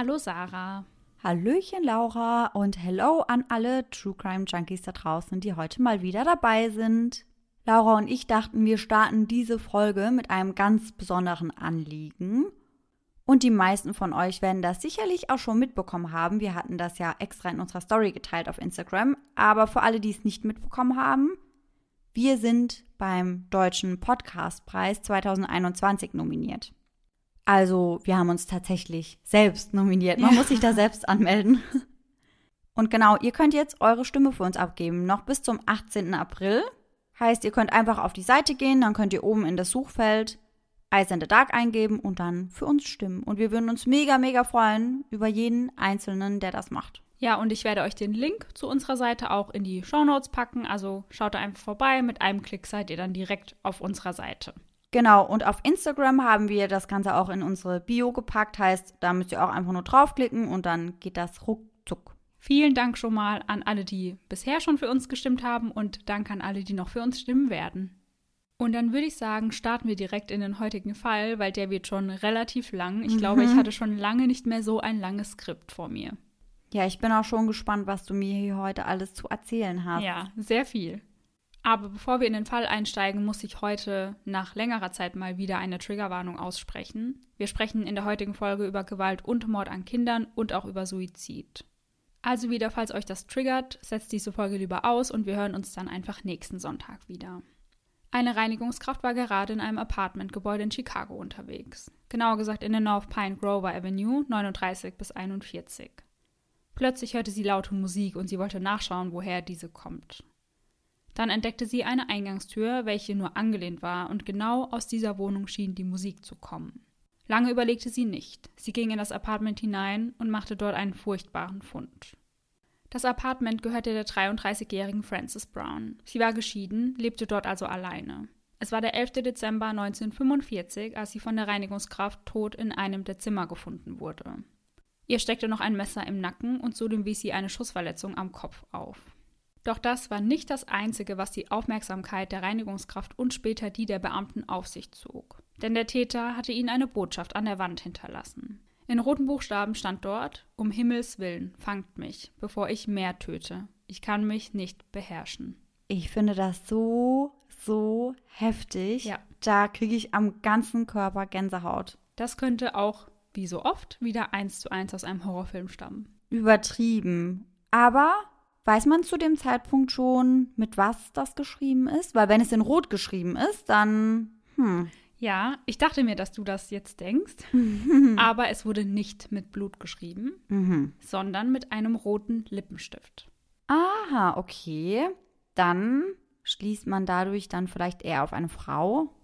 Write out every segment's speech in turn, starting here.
Hallo Sarah. Hallöchen Laura und hello an alle True Crime Junkies da draußen, die heute mal wieder dabei sind. Laura und ich dachten, wir starten diese Folge mit einem ganz besonderen Anliegen. Und die meisten von euch werden das sicherlich auch schon mitbekommen haben. Wir hatten das ja extra in unserer Story geteilt auf Instagram. Aber für alle, die es nicht mitbekommen haben, wir sind beim Deutschen Podcastpreis 2021 nominiert. Also, wir haben uns tatsächlich selbst nominiert. Man ja. muss sich da selbst anmelden. Und genau, ihr könnt jetzt eure Stimme für uns abgeben, noch bis zum 18. April. Heißt, ihr könnt einfach auf die Seite gehen, dann könnt ihr oben in das Suchfeld Ice in the Dark eingeben und dann für uns stimmen. Und wir würden uns mega, mega freuen über jeden Einzelnen, der das macht. Ja, und ich werde euch den Link zu unserer Seite auch in die Show Notes packen. Also schaut da einfach vorbei. Mit einem Klick seid ihr dann direkt auf unserer Seite. Genau, und auf Instagram haben wir das Ganze auch in unsere Bio gepackt. Heißt, da müsst ihr auch einfach nur draufklicken und dann geht das ruckzuck. Vielen Dank schon mal an alle, die bisher schon für uns gestimmt haben und Dank an alle, die noch für uns stimmen werden. Und dann würde ich sagen, starten wir direkt in den heutigen Fall, weil der wird schon relativ lang. Ich mhm. glaube, ich hatte schon lange nicht mehr so ein langes Skript vor mir. Ja, ich bin auch schon gespannt, was du mir hier heute alles zu erzählen hast. Ja, sehr viel. Aber bevor wir in den Fall einsteigen, muss ich heute nach längerer Zeit mal wieder eine Triggerwarnung aussprechen. Wir sprechen in der heutigen Folge über Gewalt und Mord an Kindern und auch über Suizid. Also wieder, falls euch das triggert, setzt diese Folge lieber aus und wir hören uns dann einfach nächsten Sonntag wieder. Eine Reinigungskraft war gerade in einem Apartmentgebäude in Chicago unterwegs. Genauer gesagt in der North Pine Grover Avenue 39 bis 41. Plötzlich hörte sie laute Musik und sie wollte nachschauen, woher diese kommt. Dann entdeckte sie eine Eingangstür, welche nur angelehnt war, und genau aus dieser Wohnung schien die Musik zu kommen. Lange überlegte sie nicht. Sie ging in das Apartment hinein und machte dort einen furchtbaren Fund. Das Apartment gehörte der 33-jährigen Frances Brown. Sie war geschieden, lebte dort also alleine. Es war der 11. Dezember 1945, als sie von der Reinigungskraft tot in einem der Zimmer gefunden wurde. Ihr steckte noch ein Messer im Nacken und zudem wies sie eine Schussverletzung am Kopf auf. Doch das war nicht das Einzige, was die Aufmerksamkeit der Reinigungskraft und später die der Beamten auf sich zog. Denn der Täter hatte ihnen eine Botschaft an der Wand hinterlassen. In roten Buchstaben stand dort: Um Himmels Willen, fangt mich, bevor ich mehr töte. Ich kann mich nicht beherrschen. Ich finde das so, so heftig. Ja. Da kriege ich am ganzen Körper Gänsehaut. Das könnte auch, wie so oft, wieder eins zu eins aus einem Horrorfilm stammen. Übertrieben. Aber Weiß man zu dem Zeitpunkt schon, mit was das geschrieben ist? Weil wenn es in Rot geschrieben ist, dann. Hm. Ja, ich dachte mir, dass du das jetzt denkst. aber es wurde nicht mit Blut geschrieben, mhm. sondern mit einem roten Lippenstift. Aha, okay. Dann schließt man dadurch dann vielleicht eher auf eine Frau.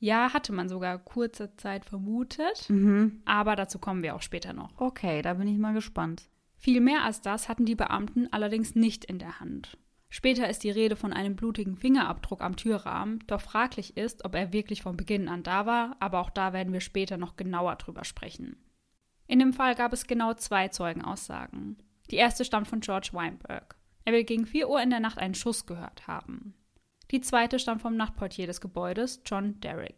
Ja, hatte man sogar kurze Zeit vermutet. Mhm. Aber dazu kommen wir auch später noch. Okay, da bin ich mal gespannt. Viel mehr als das hatten die Beamten allerdings nicht in der Hand. Später ist die Rede von einem blutigen Fingerabdruck am Türrahmen, doch fraglich ist, ob er wirklich von Beginn an da war, aber auch da werden wir später noch genauer drüber sprechen. In dem Fall gab es genau zwei Zeugenaussagen. Die erste stammt von George Weinberg. Er will gegen 4 Uhr in der Nacht einen Schuss gehört haben. Die zweite stammt vom Nachtportier des Gebäudes, John Derrick.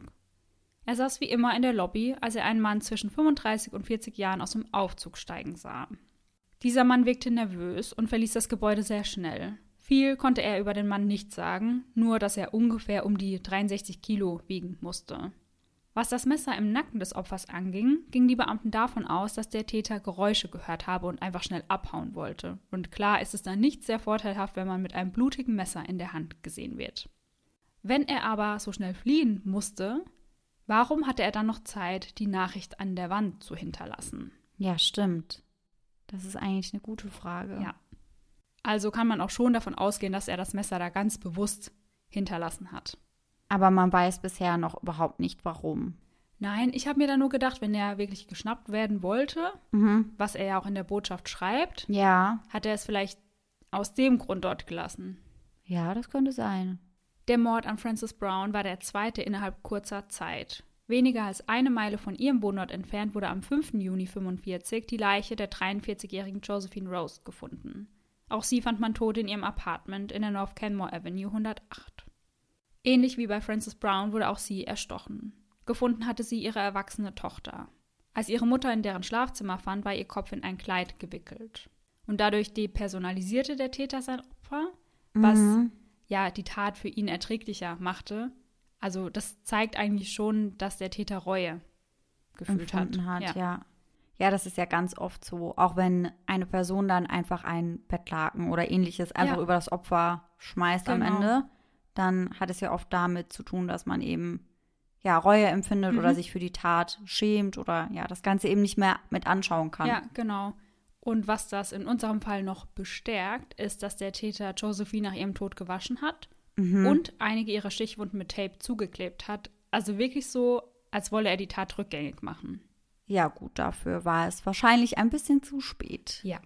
Er saß wie immer in der Lobby, als er einen Mann zwischen 35 und 40 Jahren aus dem Aufzug steigen sah. Dieser Mann wirkte nervös und verließ das Gebäude sehr schnell. Viel konnte er über den Mann nicht sagen, nur dass er ungefähr um die 63 Kilo wiegen musste. Was das Messer im Nacken des Opfers anging, gingen die Beamten davon aus, dass der Täter Geräusche gehört habe und einfach schnell abhauen wollte. Und klar ist es dann nicht sehr vorteilhaft, wenn man mit einem blutigen Messer in der Hand gesehen wird. Wenn er aber so schnell fliehen musste, warum hatte er dann noch Zeit, die Nachricht an der Wand zu hinterlassen? Ja, stimmt. Das ist eigentlich eine gute Frage. Ja. Also kann man auch schon davon ausgehen, dass er das Messer da ganz bewusst hinterlassen hat. Aber man weiß bisher noch überhaupt nicht, warum. Nein, ich habe mir da nur gedacht, wenn er wirklich geschnappt werden wollte, mhm. was er ja auch in der Botschaft schreibt, ja. hat er es vielleicht aus dem Grund dort gelassen. Ja, das könnte sein. Der Mord an Francis Brown war der zweite innerhalb kurzer Zeit. Weniger als eine Meile von ihrem Wohnort entfernt wurde am 5. Juni 1945 die Leiche der 43-jährigen Josephine Rose gefunden. Auch sie fand man tot in ihrem Apartment in der North Kenmore Avenue 108. Ähnlich wie bei Frances Brown wurde auch sie erstochen. Gefunden hatte sie ihre erwachsene Tochter. Als ihre Mutter in deren Schlafzimmer fand, war ihr Kopf in ein Kleid gewickelt. Und dadurch depersonalisierte der Täter sein Opfer, was Mhm. ja die Tat für ihn erträglicher machte. Also das zeigt eigentlich schon, dass der Täter Reue gefühlt hat. hat. Ja. ja. das ist ja ganz oft so. Auch wenn eine Person dann einfach ein Bettlaken oder ähnliches einfach Ja. über das Opfer schmeißt am Genau. Ende, dann hat es ja oft damit zu tun, dass man eben ja Reue empfindet oder Mhm. sich für die Tat schämt oder ja das Ganze eben nicht mehr mit anschauen kann. Ja, genau. Und was das in unserem Fall noch bestärkt, ist, dass der Täter Josephine nach ihrem Tod gewaschen hat Mhm. und einige ihrer Stichwunden mit Tape zugeklebt hat. Also wirklich so, als wolle er die Tat rückgängig machen. Ja, gut, dafür war es wahrscheinlich ein bisschen zu spät. Ja.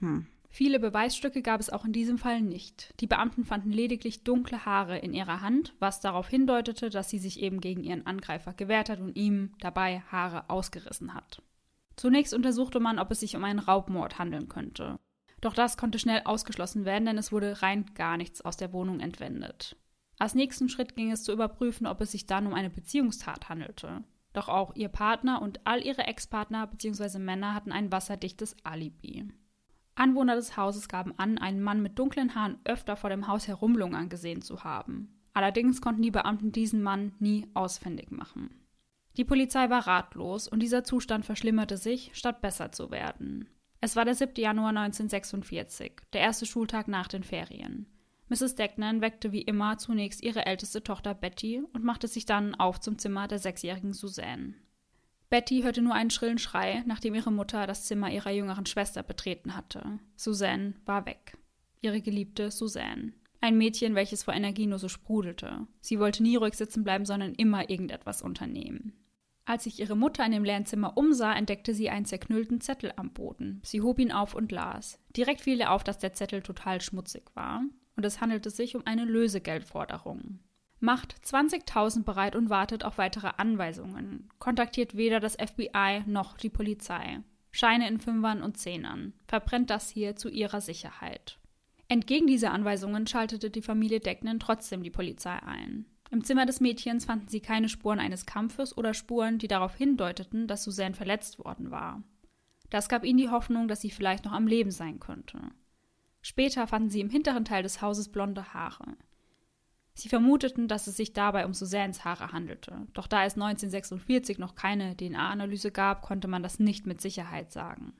Hm. Viele Beweisstücke gab es auch in diesem Fall nicht. Die Beamten fanden lediglich dunkle Haare in ihrer Hand, was darauf hindeutete, dass sie sich eben gegen ihren Angreifer gewehrt hat und ihm dabei Haare ausgerissen hat. Zunächst untersuchte man, ob es sich um einen Raubmord handeln könnte. Doch das konnte schnell ausgeschlossen werden, denn es wurde rein gar nichts aus der Wohnung entwendet. Als nächsten Schritt ging es zu überprüfen, ob es sich dann um eine Beziehungstat handelte. Doch auch ihr Partner und all ihre Ex-Partner bzw. Männer hatten ein wasserdichtes Alibi. Anwohner des Hauses gaben an, einen Mann mit dunklen Haaren öfter vor dem Haus herumlungern gesehen zu haben. Allerdings konnten die Beamten diesen Mann nie ausfindig machen. Die Polizei war ratlos und dieser Zustand verschlimmerte sich, statt besser zu werden. Es war der 7. Januar 1946, der erste Schultag nach den Ferien. Mrs. Decknan weckte wie immer zunächst ihre älteste Tochter Betty und machte sich dann auf zum Zimmer der sechsjährigen Suzanne. Betty hörte nur einen schrillen Schrei, nachdem ihre Mutter das Zimmer ihrer jüngeren Schwester betreten hatte. Suzanne war weg. Ihre geliebte Suzanne. Ein Mädchen, welches vor Energie nur so sprudelte. Sie wollte nie ruhig sitzen bleiben, sondern immer irgendetwas unternehmen. Als sich ihre Mutter in dem leeren Zimmer umsah, entdeckte sie einen zerknüllten Zettel am Boden. Sie hob ihn auf und las. Direkt fiel ihr auf, dass der Zettel total schmutzig war. Und es handelte sich um eine Lösegeldforderung. Macht 20.000 bereit und wartet auf weitere Anweisungen. Kontaktiert weder das FBI noch die Polizei. Scheine in Fünfern und Zehnern. Verbrennt das hier zu ihrer Sicherheit. Entgegen dieser Anweisungen schaltete die Familie Decknen trotzdem die Polizei ein. Im Zimmer des Mädchens fanden sie keine Spuren eines Kampfes oder Spuren, die darauf hindeuteten, dass Suzanne verletzt worden war. Das gab ihnen die Hoffnung, dass sie vielleicht noch am Leben sein könnte. Später fanden sie im hinteren Teil des Hauses blonde Haare. Sie vermuteten, dass es sich dabei um Suzannes Haare handelte, doch da es 1946 noch keine DNA-Analyse gab, konnte man das nicht mit Sicherheit sagen.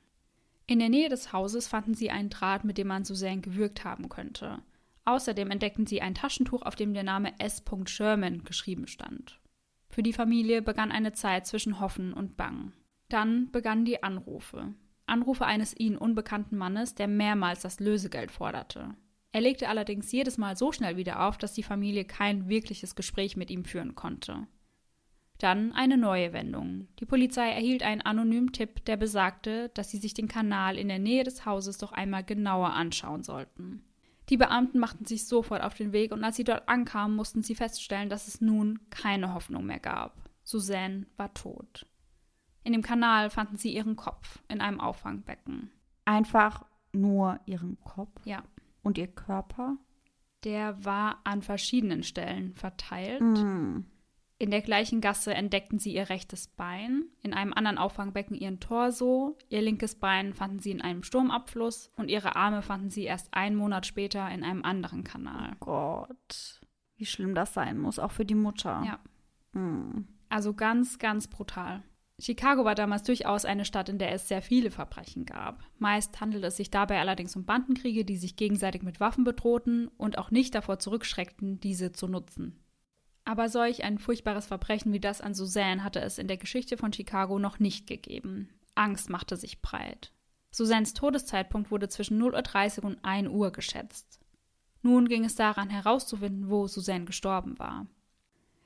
In der Nähe des Hauses fanden sie einen Draht, mit dem man Suzanne gewürgt haben könnte. Außerdem entdeckten sie ein Taschentuch, auf dem der Name S. Sherman geschrieben stand. Für die Familie begann eine Zeit zwischen Hoffen und Bang. Dann begannen die Anrufe. Anrufe eines ihnen unbekannten Mannes, der mehrmals das Lösegeld forderte. Er legte allerdings jedes Mal so schnell wieder auf, dass die Familie kein wirkliches Gespräch mit ihm führen konnte. Dann eine neue Wendung. Die Polizei erhielt einen anonymen Tipp, der besagte, dass sie sich den Kanal in der Nähe des Hauses doch einmal genauer anschauen sollten. Die Beamten machten sich sofort auf den Weg und als sie dort ankamen, mussten sie feststellen, dass es nun keine Hoffnung mehr gab. Suzanne war tot. In dem Kanal fanden sie ihren Kopf in einem Auffangbecken. Einfach nur ihren Kopf Ja, und ihr Körper. der war an verschiedenen Stellen verteilt. Mm. In der gleichen Gasse entdeckten sie ihr rechtes Bein, in einem anderen Auffangbecken ihren Torso, ihr linkes Bein fanden sie in einem Sturmabfluss und ihre Arme fanden sie erst einen Monat später in einem anderen Kanal. Gott, wie schlimm das sein muss, auch für die Mutter. Ja. Mm. Also ganz, ganz brutal. Chicago war damals durchaus eine Stadt, in der es sehr viele Verbrechen gab. Meist handelte es sich dabei allerdings um Bandenkriege, die sich gegenseitig mit Waffen bedrohten und auch nicht davor zurückschreckten, diese zu nutzen. Aber solch ein furchtbares Verbrechen wie das an Suzanne hatte es in der Geschichte von Chicago noch nicht gegeben. Angst machte sich breit. Suzannes Todeszeitpunkt wurde zwischen 0.30 Uhr und 1 Uhr geschätzt. Nun ging es daran herauszufinden, wo Suzanne gestorben war.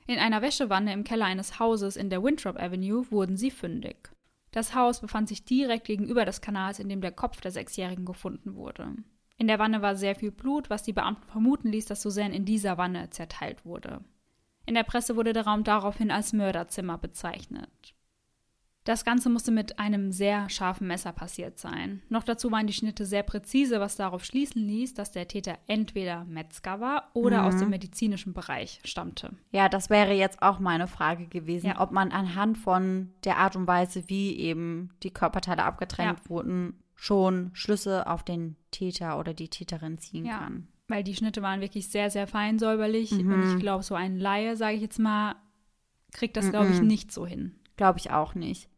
In einer Wäschewanne im Keller eines Hauses in der Winthrop Avenue wurden sie fündig. Das Haus befand sich direkt gegenüber des Kanals, in dem der Kopf der Sechsjährigen gefunden wurde. In der Wanne war sehr viel Blut, was die Beamten vermuten ließ, dass Suzanne in dieser Wanne zerteilt wurde. In der Presse wurde der Raum daraufhin als Mörderzimmer bezeichnet. Das Ganze musste mit einem sehr scharfen Messer passiert sein. Noch dazu waren die Schnitte sehr präzise, was darauf schließen ließ, dass der Täter entweder Metzger war oder Mhm. aus dem medizinischen Bereich stammte. Ja, das wäre jetzt auch meine Frage gewesen, Ja. ob man anhand von der Art und Weise, wie eben die Körperteile abgetrennt Ja. wurden, schon Schlüsse auf den Täter oder die Täterin ziehen Ja. kann. Weil die Schnitte waren wirklich sehr, sehr fein säuberlich. Mhm. Und ich glaube, so ein Laie, sage ich jetzt mal, kriegt das, glaube ich, Mhm. nicht so hin. Glaube ich auch nicht.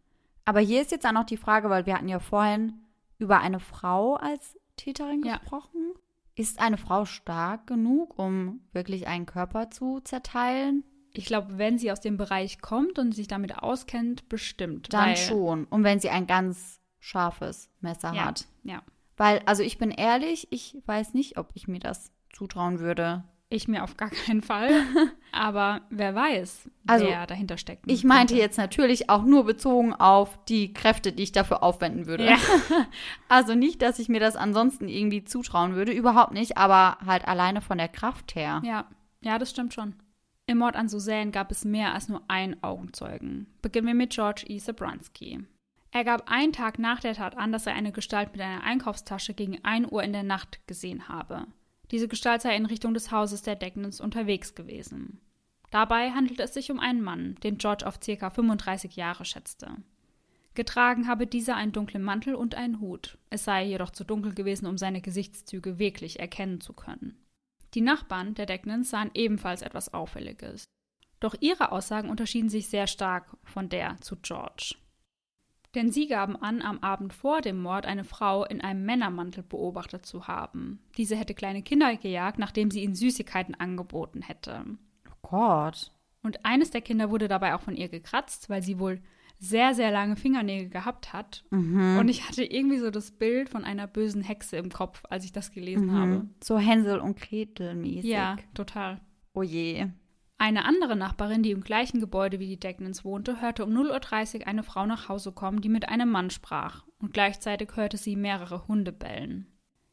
Aber hier ist jetzt auch noch die Frage, weil wir hatten ja vorhin über eine Frau als Täterin Ja. gesprochen. Ist eine Frau stark genug, um wirklich einen Körper zu zerteilen? Ich glaube, wenn sie aus dem Bereich kommt und sich damit auskennt, bestimmt. Dann schon. Und wenn sie ein ganz scharfes Messer Ja, hat. ja. Weil, also ich bin ehrlich, ich weiß nicht, ob ich mir das zutrauen würde. Ich mir auf gar keinen Fall. Aber wer weiß, Also, wer dahinter steckt. Ich meinte könnte. jetzt natürlich auch nur bezogen auf die Kräfte, die ich dafür aufwenden würde. Ja. Also nicht, dass ich mir das ansonsten irgendwie zutrauen würde, überhaupt nicht, aber halt alleine von der Kraft her. Ja, ja, das stimmt schon. Im Mord an Suzanne gab es mehr als nur einen Augenzeugen. Beginnen wir mit George E. Sabranski. Er gab einen Tag nach der Tat an, dass er eine Gestalt mit einer Einkaufstasche gegen 1 Uhr in der Nacht gesehen habe. Diese Gestalt sei in Richtung des Hauses der Decknans unterwegs gewesen. Dabei handelte es sich um einen Mann, den George auf ca. 35 Jahre schätzte. Getragen habe dieser einen dunklen Mantel und einen Hut. Es sei jedoch zu dunkel gewesen, um seine Gesichtszüge wirklich erkennen zu können. Die Nachbarn der Decknans sahen ebenfalls etwas Auffälliges. Doch ihre Aussagen unterschieden sich sehr stark von der zu George. Denn sie gaben an, am Abend vor dem Mord eine Frau in einem Männermantel beobachtet zu haben. Diese hätte kleine Kinder gejagt, nachdem sie ihnen Süßigkeiten angeboten hätte. Oh Gott. Und eines der Kinder wurde dabei auch von ihr gekratzt, weil sie wohl sehr, sehr lange Fingernägel gehabt hat. Mhm. Und ich hatte irgendwie so das Bild von einer bösen Hexe im Kopf, als ich das gelesen habe. Mhm. So Hänsel und Gretel mäßig. Ja, total. Oh je. Eine andere Nachbarin, die im gleichen Gebäude wie die Decknans wohnte, hörte um 0.30 Uhr eine Frau nach Hause kommen, die mit einem Mann sprach, und gleichzeitig hörte sie mehrere Hunde bellen.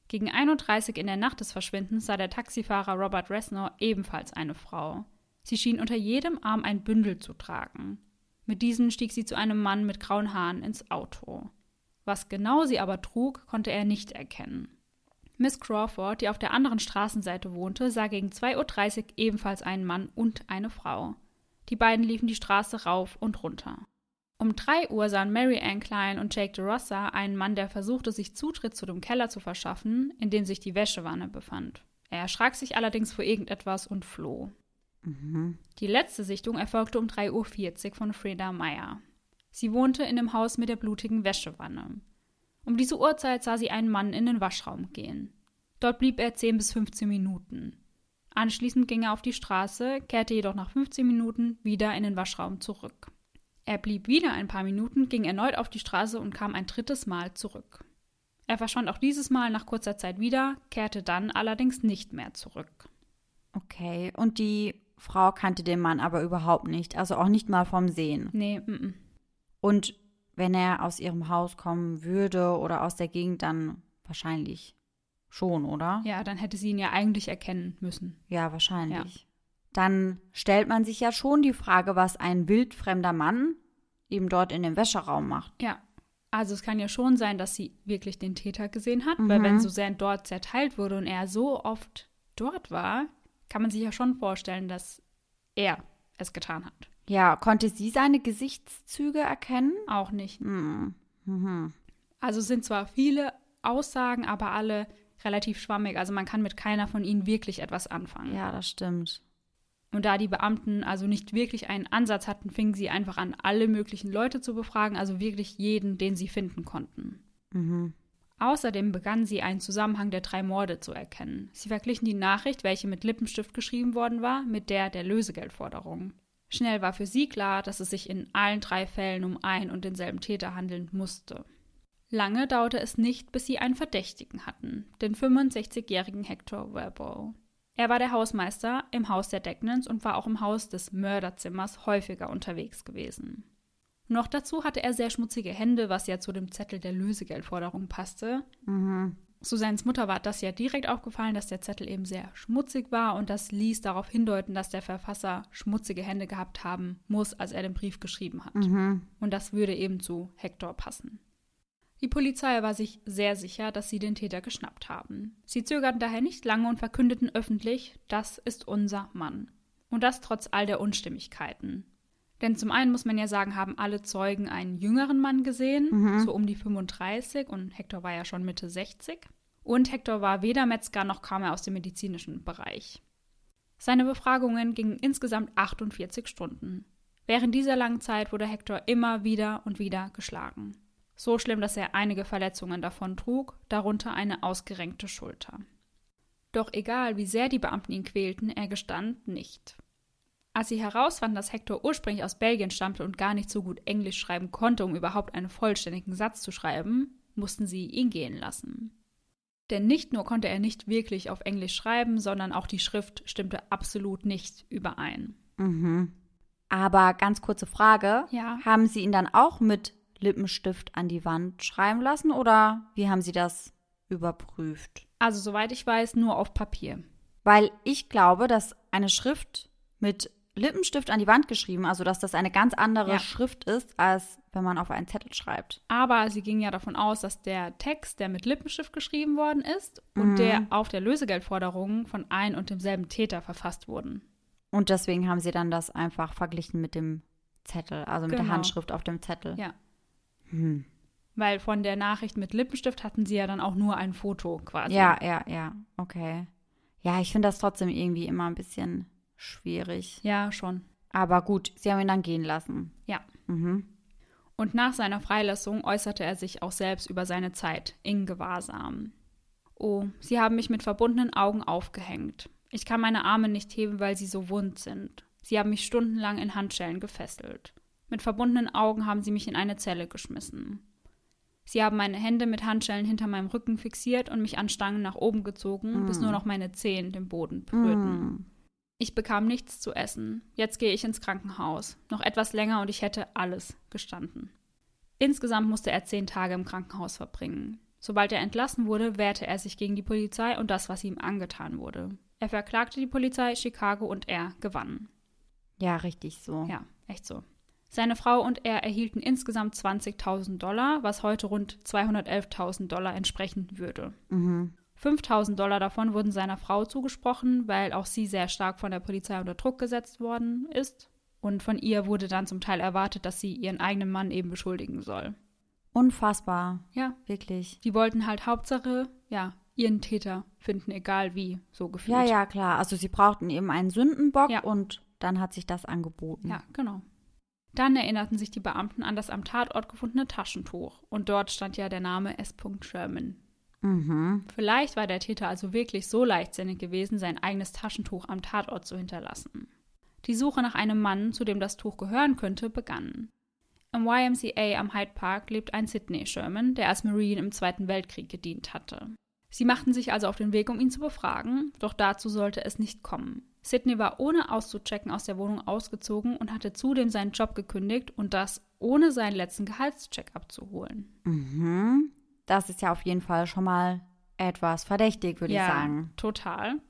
Gegen 1.30 Uhr in der Nacht des Verschwindens sah der Taxifahrer Robert Resnor ebenfalls eine Frau. Sie schien unter jedem Arm ein Bündel zu tragen. Mit diesen stieg sie zu einem Mann mit grauen Haaren ins Auto. Was genau sie aber trug, konnte er nicht erkennen. Miss Crawford, die auf der anderen Straßenseite wohnte, sah gegen 2.30 Uhr ebenfalls einen Mann und eine Frau. Die beiden liefen die Straße rauf und runter. Um 3 Uhr sahen Mary Ann Klein und Jake DeRossa einen Mann, der versuchte, sich Zutritt zu dem Keller zu verschaffen, in dem sich die Wäschewanne befand. Er erschrak sich allerdings vor irgendetwas und floh. Mhm. Die letzte Sichtung erfolgte um 3.40 Uhr von Freda Meyer. Sie wohnte in dem Haus mit der blutigen Wäschewanne. Um diese Uhrzeit sah sie einen Mann in den Waschraum gehen. Dort blieb er 10 bis 15 Minuten. Anschließend ging er auf die Straße, kehrte jedoch nach 15 Minuten wieder in den Waschraum zurück. Er blieb wieder ein paar Minuten, ging erneut auf die Straße und kam ein drittes Mal zurück. Er verschwand auch dieses Mal nach kurzer Zeit wieder, kehrte dann allerdings nicht mehr zurück. Okay. Und die Frau kannte den Mann aber überhaupt nicht. Also auch nicht mal vom Sehen. Nee, mm -mm. Und wenn er aus ihrem Haus kommen würde oder aus der Gegend, dann wahrscheinlich schon, oder? ja, dann hätte sie ihn ja eigentlich erkennen müssen. Ja, wahrscheinlich. Dann stellt man sich ja schon die Frage, was ein wildfremder Mann eben dort in dem Wäscheraum macht. Ja. Also es kann ja schon sein, dass sie wirklich den Täter gesehen hat, weil Mhm. wenn Suzanne dort zerteilt wurde und er so oft dort war, kann man sich ja schon vorstellen, dass er es getan hat. Ja, konnte sie seine Gesichtszüge erkennen? Auch nicht. Hm. Mhm. Also sind zwar viele Aussagen, aber alle relativ schwammig. Also man kann mit keiner von ihnen wirklich etwas anfangen. Ja, das stimmt. Und da die Beamten also nicht wirklich einen Ansatz hatten, fingen sie einfach an, alle möglichen Leute zu befragen, also wirklich jeden, den sie finden konnten. Mhm. Außerdem begannen sie einen Zusammenhang der drei Morde zu erkennen. Sie verglichen die Nachricht, welche mit Lippenstift geschrieben worden war, mit der der Lösegeldforderung. Schnell war für sie klar, dass es sich in allen drei Fällen um ein und denselben Täter handeln musste. Lange dauerte es nicht, bis sie einen Verdächtigen hatten, den 65-jährigen Hector Verbo. Er war der Hausmeister im Haus der Decknans und war auch im Haus des Mörderzimmers häufiger unterwegs gewesen. Noch dazu hatte er sehr schmutzige Hände, was ja zu dem Zettel der Lösegeldforderung passte. Mhm. Susannes Mutter war das ja direkt aufgefallen, dass der Zettel eben sehr schmutzig war und das ließ darauf hindeuten, dass der Verfasser schmutzige Hände gehabt haben muss, als er den Brief geschrieben hat. Mhm. Und das würde eben zu Hector passen. Die Polizei war sich sehr sicher, dass sie den Täter geschnappt haben. Sie zögerten daher nicht lange und verkündeten öffentlich, das ist unser Mann. Und das trotz all der Unstimmigkeiten. Denn zum einen muss man ja sagen, haben alle Zeugen einen jüngeren Mann gesehen, Mhm. so um die 35 und Hector war ja schon Mitte 60. Und Hector war weder Metzger noch kam er aus dem medizinischen Bereich. Seine Befragungen gingen insgesamt 48 Stunden. Während dieser langen Zeit wurde Hector immer wieder und wieder geschlagen. So schlimm, dass er einige Verletzungen davon trug, darunter eine ausgerenkte Schulter. Doch egal, wie sehr die Beamten ihn quälten, er gestand nicht. Als sie herausfanden, dass Hector ursprünglich aus Belgien stammte und gar nicht so gut Englisch schreiben konnte, um überhaupt einen vollständigen Satz zu schreiben, mussten sie ihn gehen lassen. Denn nicht nur konnte er nicht wirklich auf Englisch schreiben, sondern auch die Schrift stimmte absolut nicht überein. Mhm. Aber ganz kurze Frage. Ja. Haben Sie ihn dann auch mit Lippenstift an die Wand schreiben lassen oder wie haben Sie das überprüft? Also, soweit ich weiß, nur auf Papier. Weil ich glaube, dass eine Schrift mit Lippenstift an die Wand geschrieben, also dass das eine ganz andere Ja. Schrift ist, als wenn man auf einen Zettel schreibt. Aber sie ging ja davon aus, dass der Text, der mit Lippenstift geschrieben worden ist, und Mhm. der auf der Lösegeldforderung von ein und demselben Täter verfasst wurden. Und deswegen haben sie dann das einfach verglichen mit dem Zettel, also mit der Genau. Handschrift auf dem Zettel. Ja. Hm. Weil von der Nachricht mit Lippenstift hatten sie ja dann auch nur ein Foto quasi. Ja, ja, ja, okay. Ja, ich finde das trotzdem irgendwie immer ein bisschen schwierig. Ja, schon. Aber gut, sie haben ihn dann gehen lassen. Ja. Mhm. Und nach seiner Freilassung äußerte er sich auch selbst über seine Zeit in Gewahrsam. Oh, sie haben mich mit verbundenen Augen aufgehängt. Ich kann meine Arme nicht heben, weil sie so wund sind. Sie haben mich stundenlang in Handschellen gefesselt. Mit verbundenen Augen haben sie mich in eine Zelle geschmissen. Sie haben meine Hände mit Handschellen hinter meinem Rücken fixiert und mich an Stangen nach oben gezogen, bis nur noch meine Zehen den Boden berührten. Hm. Ich bekam nichts zu essen. Jetzt gehe ich ins Krankenhaus. Noch etwas länger und ich hätte alles gestanden. Insgesamt musste er zehn Tage im Krankenhaus verbringen. Sobald er entlassen wurde, wehrte er sich gegen die Polizei und das, was ihm angetan wurde. Er verklagte die Polizei, Chicago und er gewann. Ja, richtig so. Ja, echt so. Seine Frau und er erhielten insgesamt 20.000 Dollar, was heute rund 211.000 Dollar entsprechen würde. Mhm. 5000 Dollar davon wurden seiner Frau zugesprochen, weil auch sie sehr stark von der Polizei unter Druck gesetzt worden ist. Und von ihr wurde dann zum Teil erwartet, dass sie ihren eigenen Mann eben beschuldigen soll. Unfassbar. Ja, Wirklich. die wollten halt Hauptsache, ja, ihren Täter finden, egal wie, so gefühlt. Ja, ja, klar. Also sie brauchten eben einen Sündenbock Ja. und dann hat sich das angeboten. Ja, genau. Dann erinnerten sich die Beamten an das am Tatort gefundene Taschentuch. Und dort stand ja der Name S. Sherman. Mhm. Vielleicht war der Täter also wirklich so leichtsinnig gewesen, sein eigenes Taschentuch am Tatort zu hinterlassen. Die Suche nach einem Mann, zu dem das Tuch gehören könnte, begann. Im YMCA am Hyde Park lebt ein Sidney Sherman, der als Marine im Zweiten Weltkrieg gedient hatte. Sie machten sich also auf den Weg, um ihn zu befragen, doch dazu sollte es nicht kommen. Sidney war ohne auszuchecken aus der Wohnung ausgezogen und hatte zudem seinen Job gekündigt und das ohne seinen letzten Gehaltscheck abzuholen. Mhm. Das ist ja auf jeden Fall schon mal etwas verdächtig, würde ich sagen. total.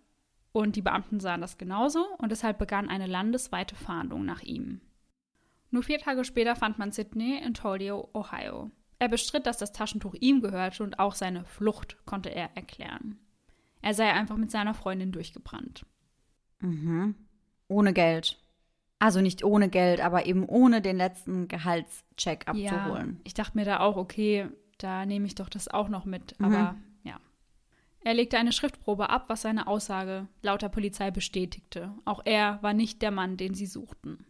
Und die Beamten sahen das genauso und deshalb begann eine landesweite Fahndung nach ihm. Nur vier Tage später fand man Sidney in Toledo, Ohio. Er bestritt, dass das Taschentuch ihm gehörte und auch seine Flucht konnte er erklären. Er sei einfach mit seiner Freundin durchgebrannt. Mhm. Ohne Geld. Also nicht ohne Geld, aber eben ohne den letzten Gehaltscheck abzuholen. Ja, ich dachte mir da auch, okay, da nehme ich doch das auch noch mit. Aber ja. Er legte eine Schriftprobe ab, was seine Aussage laut der Polizei bestätigte. Auch er war nicht der Mann, den sie suchten.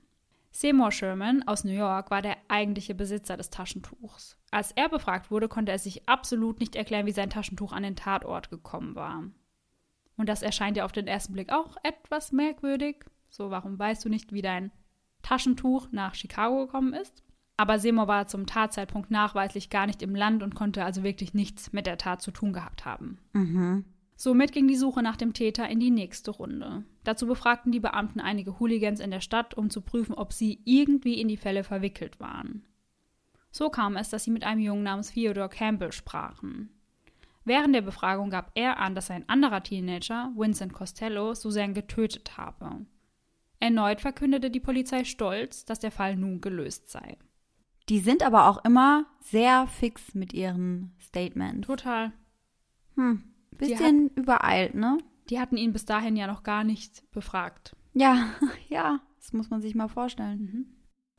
Seymour Sherman aus New York war der eigentliche Besitzer des Taschentuchs. Als er befragt wurde, konnte er sich absolut nicht erklären, wie sein Taschentuch an den Tatort gekommen war. Und das erscheint ja auf den ersten Blick auch etwas merkwürdig. So, warum weißt du nicht, wie dein Taschentuch nach Chicago gekommen ist? Aber Seymour war zum Tatzeitpunkt nachweislich gar nicht im Land und konnte also wirklich nichts mit der Tat zu tun gehabt haben. Mhm. Somit ging die Suche nach dem Täter in die nächste Runde. Dazu befragten die Beamten einige Hooligans in der Stadt, um zu prüfen, ob sie irgendwie in die Fälle verwickelt waren. So kam es, dass sie mit einem Jungen namens Theodore Campbell sprachen. Während der Befragung gab er an, dass ein anderer Teenager, Vincent Costello, Suzanne getötet habe. Erneut verkündete die Polizei stolz, dass der Fall nun gelöst sei. Die sind aber auch immer sehr fix mit ihren Statements. Total. Hm, bisschen übereilt, ne? Die hatten ihn bis dahin ja noch gar nicht befragt. Ja, ja, das muss man sich mal vorstellen. Mhm.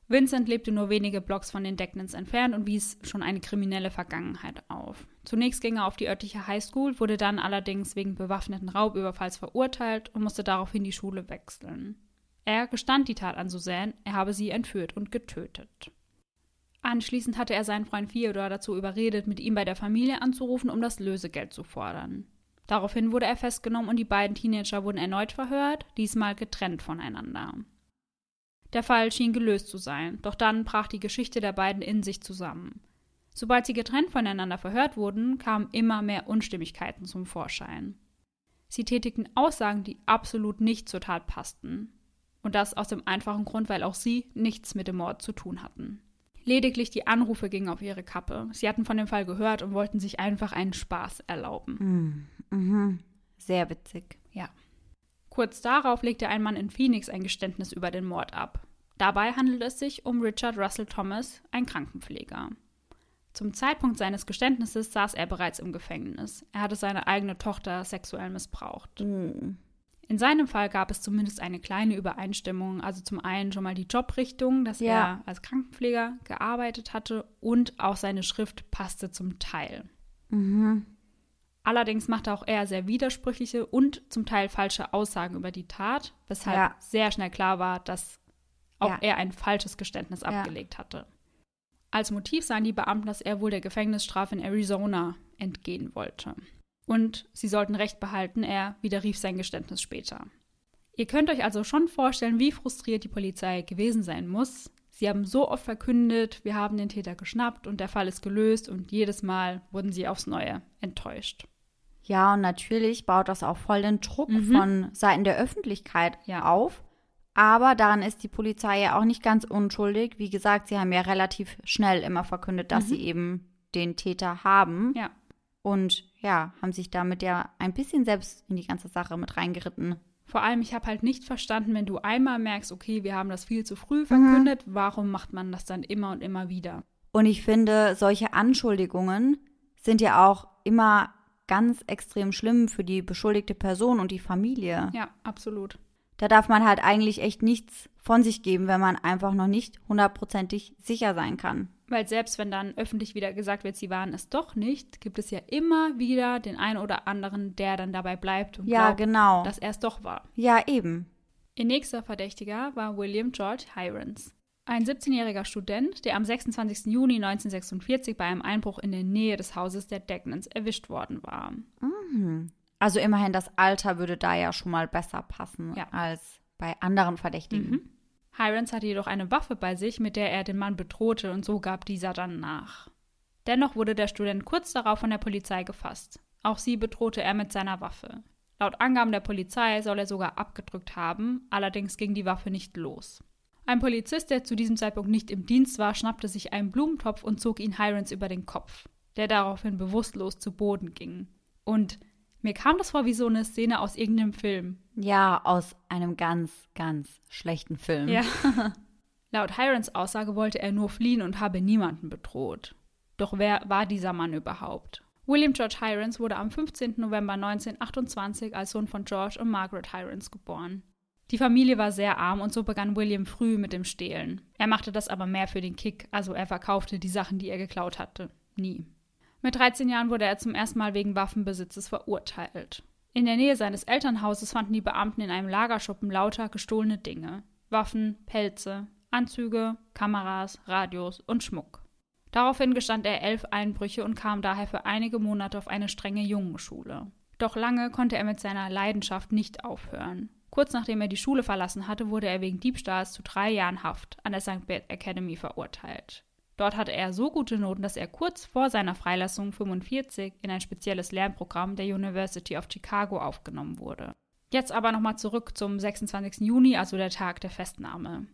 Vincent lebte nur wenige Blocks von den Decknans entfernt und wies schon eine kriminelle Vergangenheit auf. Zunächst ging er auf die örtliche Highschool, wurde dann allerdings wegen bewaffneten Raubüberfalls verurteilt und musste daraufhin die Schule wechseln. Er gestand die Tat an Suzanne, er habe sie entführt und getötet. Anschließend hatte er seinen Freund Theodor dazu überredet, mit ihm bei der Familie anzurufen, um das Lösegeld zu fordern. Daraufhin wurde er festgenommen und die beiden Teenager wurden erneut verhört, diesmal getrennt voneinander. Der Fall schien gelöst zu sein, doch dann brach die Geschichte der beiden in sich zusammen. Sobald sie getrennt voneinander verhört wurden, kamen immer mehr Unstimmigkeiten zum Vorschein. Sie tätigten Aussagen, die absolut nicht zur Tat passten. Und das aus dem einfachen Grund, weil auch sie nichts mit dem Mord zu tun hatten. Lediglich die Anrufe gingen auf ihre Kappe. Sie hatten von dem Fall gehört und wollten sich einfach einen Spaß erlauben. Mm, mhm. Sehr witzig. Ja. Kurz darauf legte ein Mann in Phoenix ein Geständnis über den Mord ab. Dabei handelt es sich um Richard Russell Thomas, ein Krankenpfleger. Zum Zeitpunkt seines Geständnisses saß er bereits im Gefängnis. Er hatte seine eigene Tochter sexuell missbraucht. Mm. In seinem Fall gab es zumindest eine kleine Übereinstimmung. Also zum einen schon mal die Jobrichtung, dass Ja. er als Krankenpfleger gearbeitet hatte und auch seine Schrift passte zum Teil. Mhm. Allerdings machte auch er sehr widersprüchliche und zum Teil falsche Aussagen über die Tat, weshalb Ja. sehr schnell klar war, dass auch Ja. er ein falsches Geständnis abgelegt hatte. Als Motiv sahen die Beamten, dass er wohl der Gefängnisstrafe in Arizona entgehen wollte. Und sie sollten Recht behalten, er widerrief sein Geständnis später. Ihr könnt euch also schon vorstellen, wie frustriert die Polizei gewesen sein muss. Sie haben so oft verkündet, wir haben den Täter geschnappt und der Fall ist gelöst und jedes Mal wurden sie aufs Neue enttäuscht. Ja, und natürlich baut das auch voll den Druck Mhm. von Seiten der Öffentlichkeit Ja. auf. Aber daran ist die Polizei ja auch nicht ganz unschuldig. Wie gesagt, sie haben ja relativ schnell immer verkündet, dass Mhm. sie eben den Täter haben. Ja. Und ja, haben sich damit ja ein bisschen selbst in die ganze Sache mit reingeritten. Vor allem, ich habe halt nicht verstanden, wenn du einmal merkst, okay, wir haben das viel zu früh Mhm. verkündet, warum macht man das dann immer und immer wieder? Und ich finde, solche Anschuldigungen sind ja auch immer ganz extrem schlimm für die beschuldigte Person und die Familie. Ja, absolut. Da darf man halt eigentlich echt nichts von sich geben, wenn man einfach noch nicht hundertprozentig sicher sein kann. Weil selbst wenn dann öffentlich wieder gesagt wird, sie waren es doch nicht, gibt es ja immer wieder den einen oder anderen, der dann dabei bleibt und Ja, glaubt, genau. dass er es doch war. Ja, eben. Ihr nächster Verdächtiger war William George Hirons. Ein 17-jähriger Student, der am 26. Juni 1946 bei einem Einbruch in der Nähe des Hauses der Degnans erwischt worden war. Mhm. Also immerhin, das Alter würde da ja schon mal besser passen Ja. als bei anderen Verdächtigen. Mhm. Hirons hatte jedoch eine Waffe bei sich, mit der er den Mann bedrohte und so gab dieser dann nach. Dennoch wurde der Student kurz darauf von der Polizei gefasst. Auch sie bedrohte er mit seiner Waffe. Laut Angaben der Polizei soll er sogar abgedrückt haben, allerdings ging die Waffe nicht los. Ein Polizist, der zu diesem Zeitpunkt nicht im Dienst war, schnappte sich einen Blumentopf und zog ihn Hirons über den Kopf, der daraufhin bewusstlos zu Boden ging. Und mir kam das vor wie so eine Szene aus irgendeinem Film. Ja, aus einem ganz, ganz schlechten Film. Ja. Laut Hirons Aussage wollte er nur fliehen und habe niemanden bedroht. Doch wer war dieser Mann überhaupt? William George Hirons wurde am 15. November 1928 als Sohn von George und Margaret Hirons geboren. Die Familie war sehr arm und so begann William früh mit dem Stehlen. Er machte das aber mehr für den Kick, also er verkaufte die Sachen, die er geklaut hatte. Nie. Mit 13 Jahren wurde er zum ersten Mal wegen Waffenbesitzes verurteilt. In der Nähe seines Elternhauses fanden die Beamten in einem Lagerschuppen lauter gestohlene Dinge. Waffen, Pelze, Anzüge, Kameras, Radios und Schmuck. Daraufhin gestand er elf Einbrüche und kam daher für einige Monate auf eine strenge Jungenschule. Doch lange konnte er mit seiner Leidenschaft nicht aufhören. Kurz nachdem er die Schule verlassen hatte, wurde er wegen Diebstahls zu drei Jahren Haft an der St. Bert Academy verurteilt. Dort hatte er so gute Noten, dass er kurz vor seiner Freilassung 45 in ein spezielles Lernprogramm der University of Chicago aufgenommen wurde. Jetzt aber nochmal zurück zum 26. Juni, also der Tag der Festnahme.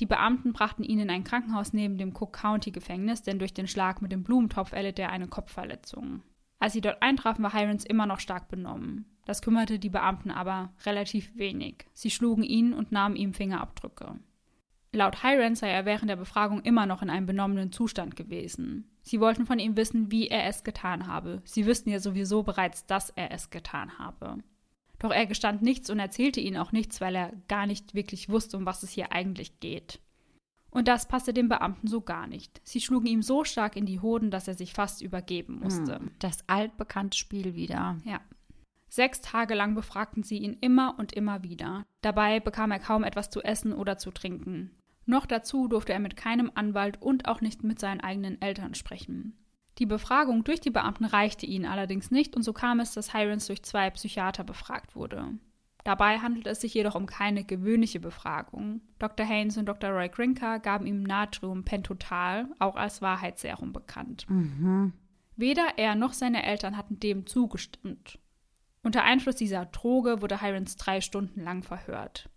Die Beamten brachten ihn in ein Krankenhaus neben dem Cook County Gefängnis, denn durch den Schlag mit dem Blumentopf erlitt er eine Kopfverletzung. Als sie dort eintrafen, war Hirons immer noch stark benommen. Das kümmerte die Beamten aber relativ wenig. Sie schlugen ihn und nahmen ihm Fingerabdrücke. Laut Hirons sei er während der Befragung immer noch in einem benommenen Zustand gewesen. Sie wollten von ihm wissen, wie er es getan habe. Sie wüssten ja sowieso bereits, dass er es getan habe. Doch er gestand nichts und erzählte ihnen auch nichts, weil er gar nicht wirklich wusste, um was es hier eigentlich geht. Und das passte dem Beamten so gar nicht. Sie schlugen ihm so stark in die Hoden, dass er sich fast übergeben musste. Hm, das altbekannte Spiel wieder. Ja. Sechs Tage lang befragten sie ihn immer und immer wieder. Dabei bekam er kaum etwas zu essen oder zu trinken. Noch dazu durfte er mit keinem Anwalt und auch nicht mit seinen eigenen Eltern sprechen. Die Befragung durch die Beamten reichte ihnen allerdings nicht und so kam es, dass Hirons durch zwei Psychiater befragt wurde. Dabei handelt es sich jedoch um keine gewöhnliche Befragung. Dr. Haynes und Dr. Roy Grinker gaben ihm Natriumpentotal, auch als Wahrheitsserum bekannt. Mhm. Weder er noch seine Eltern hatten dem zugestimmt. Unter Einfluss dieser Droge wurde Hirons drei Stunden lang verhört.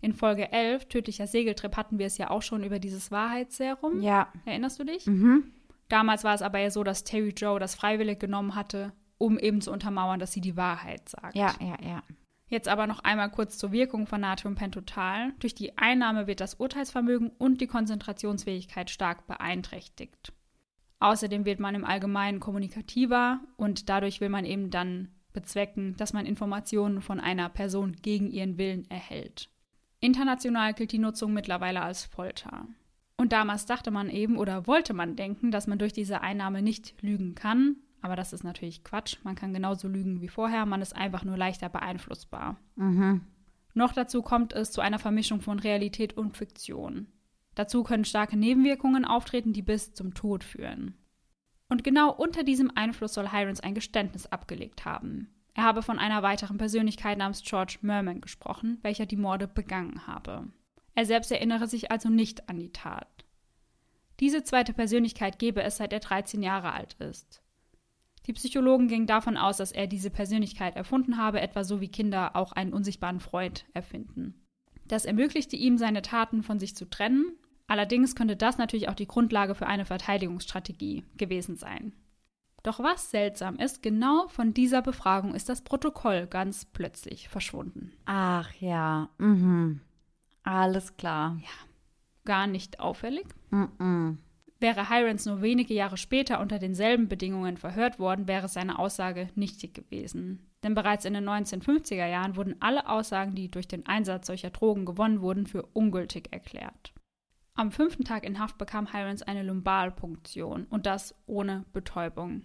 In Folge 11, Tödlicher Segeltrip, hatten wir es ja auch schon über dieses Wahrheitsserum. Ja. Erinnerst du dich? Mhm. Damals war es aber ja so, dass Terry Joe das freiwillig genommen hatte, um eben zu untermauern, dass sie die Wahrheit sagt. Ja, ja, ja. Jetzt aber noch einmal kurz zur Wirkung von Natriumpentotal. Durch die Einnahme wird das Urteilsvermögen und die Konzentrationsfähigkeit stark beeinträchtigt. Außerdem wird man im Allgemeinen kommunikativer und dadurch will man eben dann bezwecken, dass man Informationen von einer Person gegen ihren Willen erhält. International gilt die Nutzung mittlerweile als Folter. Und damals dachte man eben oder wollte man denken, dass man durch diese Einnahme nicht lügen kann. Aber das ist natürlich Quatsch. Man kann genauso lügen wie vorher. Man ist einfach nur leichter beeinflussbar. Mhm. Noch dazu kommt es zu einer Vermischung von Realität und Fiktion. Dazu können starke Nebenwirkungen auftreten, die bis zum Tod führen. Und genau unter diesem Einfluss soll Hirons ein Geständnis abgelegt haben. Er habe von einer weiteren Persönlichkeit namens George Merman gesprochen, welcher die Morde begangen habe. Er selbst erinnere sich also nicht an die Tat. Diese zweite Persönlichkeit gebe es seit er 13 Jahre alt ist. Die Psychologen gingen davon aus, dass er diese Persönlichkeit erfunden habe, etwa so wie Kinder auch einen unsichtbaren Freund erfinden. Das ermöglichte ihm, seine Taten von sich zu trennen, allerdings könnte das natürlich auch die Grundlage für eine Verteidigungsstrategie gewesen sein. Doch was seltsam ist, genau von dieser Befragung ist das Protokoll ganz plötzlich verschwunden. Ach ja, mhm. Alles klar. Ja, gar nicht auffällig. Mhm. Wäre Hirons nur wenige Jahre später unter denselben Bedingungen verhört worden, wäre seine Aussage nichtig gewesen. Denn bereits in den 1950er Jahren wurden alle Aussagen, die durch den Einsatz solcher Drogen gewonnen wurden, für ungültig erklärt. Am fünften Tag in Haft bekam Hirons eine Lumbalpunktion und das ohne Betäubung.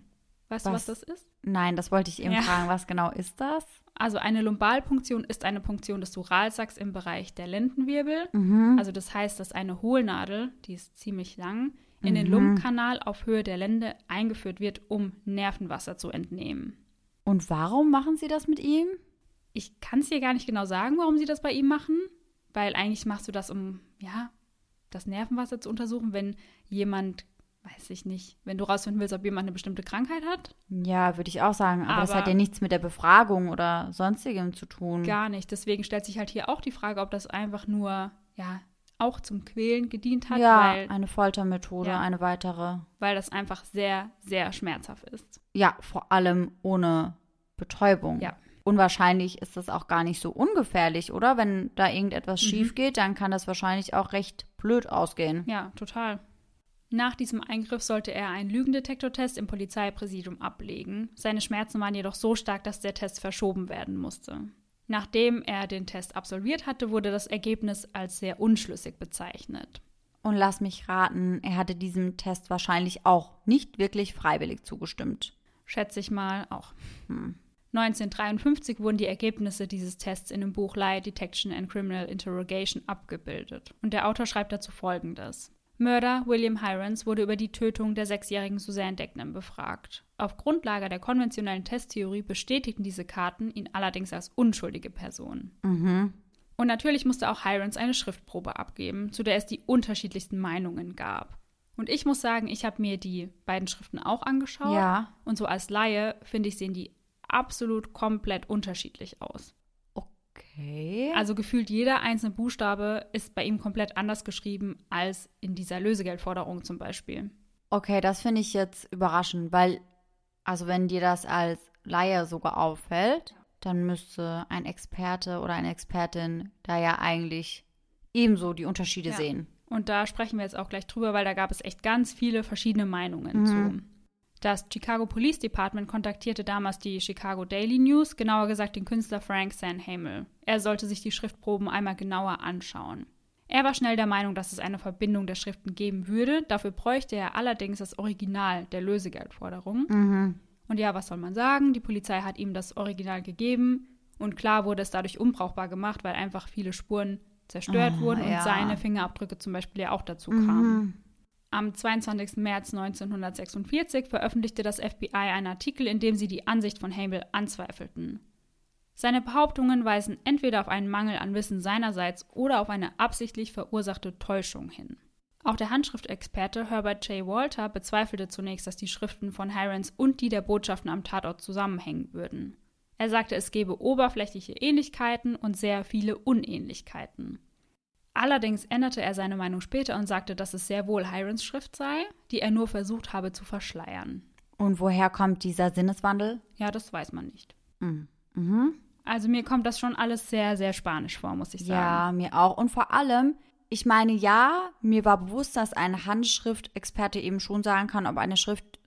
Weißt was? du, was das ist? Nein, das wollte ich eben Ja. fragen. Was genau ist das? Also eine Lumbalpunktion ist eine Punktion des Duralsacks im Bereich der Lendenwirbel. Mhm. Also das heißt, dass eine Hohlnadel, die ist ziemlich lang, in den Mhm. Lungenkanal auf Höhe der Lende eingeführt wird, um Nervenwasser zu entnehmen. Und warum machen sie das mit ihm? Ich kann es dir gar nicht genau sagen, warum sie das bei ihm machen, weil eigentlich machst du das, um, ja, das Nervenwasser zu untersuchen, wenn jemand, weiß ich nicht, wenn du rausfinden willst, ob jemand eine bestimmte Krankheit hat. Ja, würde ich auch sagen. Aber, das Aber- hat ja nichts mit der Befragung oder sonstigem zu tun. Gar nicht. Deswegen stellt sich halt hier auch die Frage, ob das einfach nur, ja, auch zum Quälen gedient hat, ja, weil, eine Foltermethode, Ja. eine weitere. weil das einfach sehr, sehr schmerzhaft ist. Ja, vor allem ohne Betäubung. Ja. Unwahrscheinlich ist das auch gar nicht so ungefährlich, oder? Wenn da irgendetwas Mhm. schief geht, dann kann das wahrscheinlich auch recht blöd ausgehen. Ja, total. Nach diesem Eingriff sollte er einen Lügendetektortest im Polizeipräsidium ablegen. Seine Schmerzen waren jedoch so stark, dass der Test verschoben werden musste. Nachdem er den Test absolviert hatte, wurde das Ergebnis als sehr unschlüssig bezeichnet. Und lass mich raten, er hatte diesem Test wahrscheinlich auch nicht wirklich freiwillig zugestimmt. Schätze ich mal auch. Hm. 1953 wurden die Ergebnisse dieses Tests in dem Buch Lie Detection and Criminal Interrogation abgebildet. Und der Autor schreibt dazu folgendes. Mörder William Hirons wurde über die Tötung der sechsjährigen Suzanne Decknam befragt. Auf Grundlage der konventionellen Testtheorie bestätigten diese Karten ihn allerdings als unschuldige Person. Mhm. Und natürlich musste auch Hirons eine Schriftprobe abgeben, zu der es die unterschiedlichsten Meinungen gab. Und ich muss sagen, ich habe mir die beiden Schriften auch angeschaut. Ja. Und so als Laie, finde ich, sehen die absolut komplett unterschiedlich aus. Okay. Also gefühlt jeder einzelne Buchstabe ist bei ihm komplett anders geschrieben als in dieser Lösegeldforderung zum Beispiel. Okay, das finde ich jetzt überraschend, weil Also wenn dir das als Laie sogar auffällt, dann müsste ein Experte oder eine Expertin da ja eigentlich ebenso die Unterschiede Ja. sehen. Und da sprechen wir jetzt auch gleich drüber, weil da gab es echt ganz viele verschiedene Meinungen zu. Das Chicago Police Department kontaktierte damals die Chicago Daily News, genauer gesagt den Künstler Frank Sanhamel. Er sollte sich die Schriftproben einmal genauer anschauen. Er war schnell der Meinung, dass es eine Verbindung der Schriften geben würde, dafür bräuchte er allerdings das Original der Lösegeldforderung. Mhm. Und ja, was soll man sagen? Die Polizei hat ihm das Original gegeben und klar wurde es dadurch unbrauchbar gemacht, weil einfach viele Spuren zerstört Ah, wurden ja. und seine Fingerabdrücke zum Beispiel ja auch dazu kamen. Am 22. März 1946 veröffentlichte das FBI einen Artikel, in dem sie die Ansicht von Hamel anzweifelten. Seine Behauptungen weisen entweder auf einen Mangel an Wissen seinerseits oder auf eine absichtlich verursachte Täuschung hin. Auch der Handschriftexperte Herbert J. Walter bezweifelte zunächst, dass die Schriften von Hirons und die der Botschaften am Tatort zusammenhängen würden. Er sagte, es gebe oberflächliche Ähnlichkeiten und sehr viele Unähnlichkeiten. Allerdings änderte er seine Meinung später und sagte, dass es sehr wohl Hirons Schrift sei, die er nur versucht habe zu verschleiern. Und woher kommt dieser Sinneswandel? Ja, das weiß man nicht. Mhm. Mhm. Also mir kommt das schon alles sehr, sehr spanisch vor, muss ich sagen. Ja, mir auch. Und vor allem, ich meine, ja, mir war bewusst, dass ein Handschriftexperte eben schon sagen kann, ob eine Schrift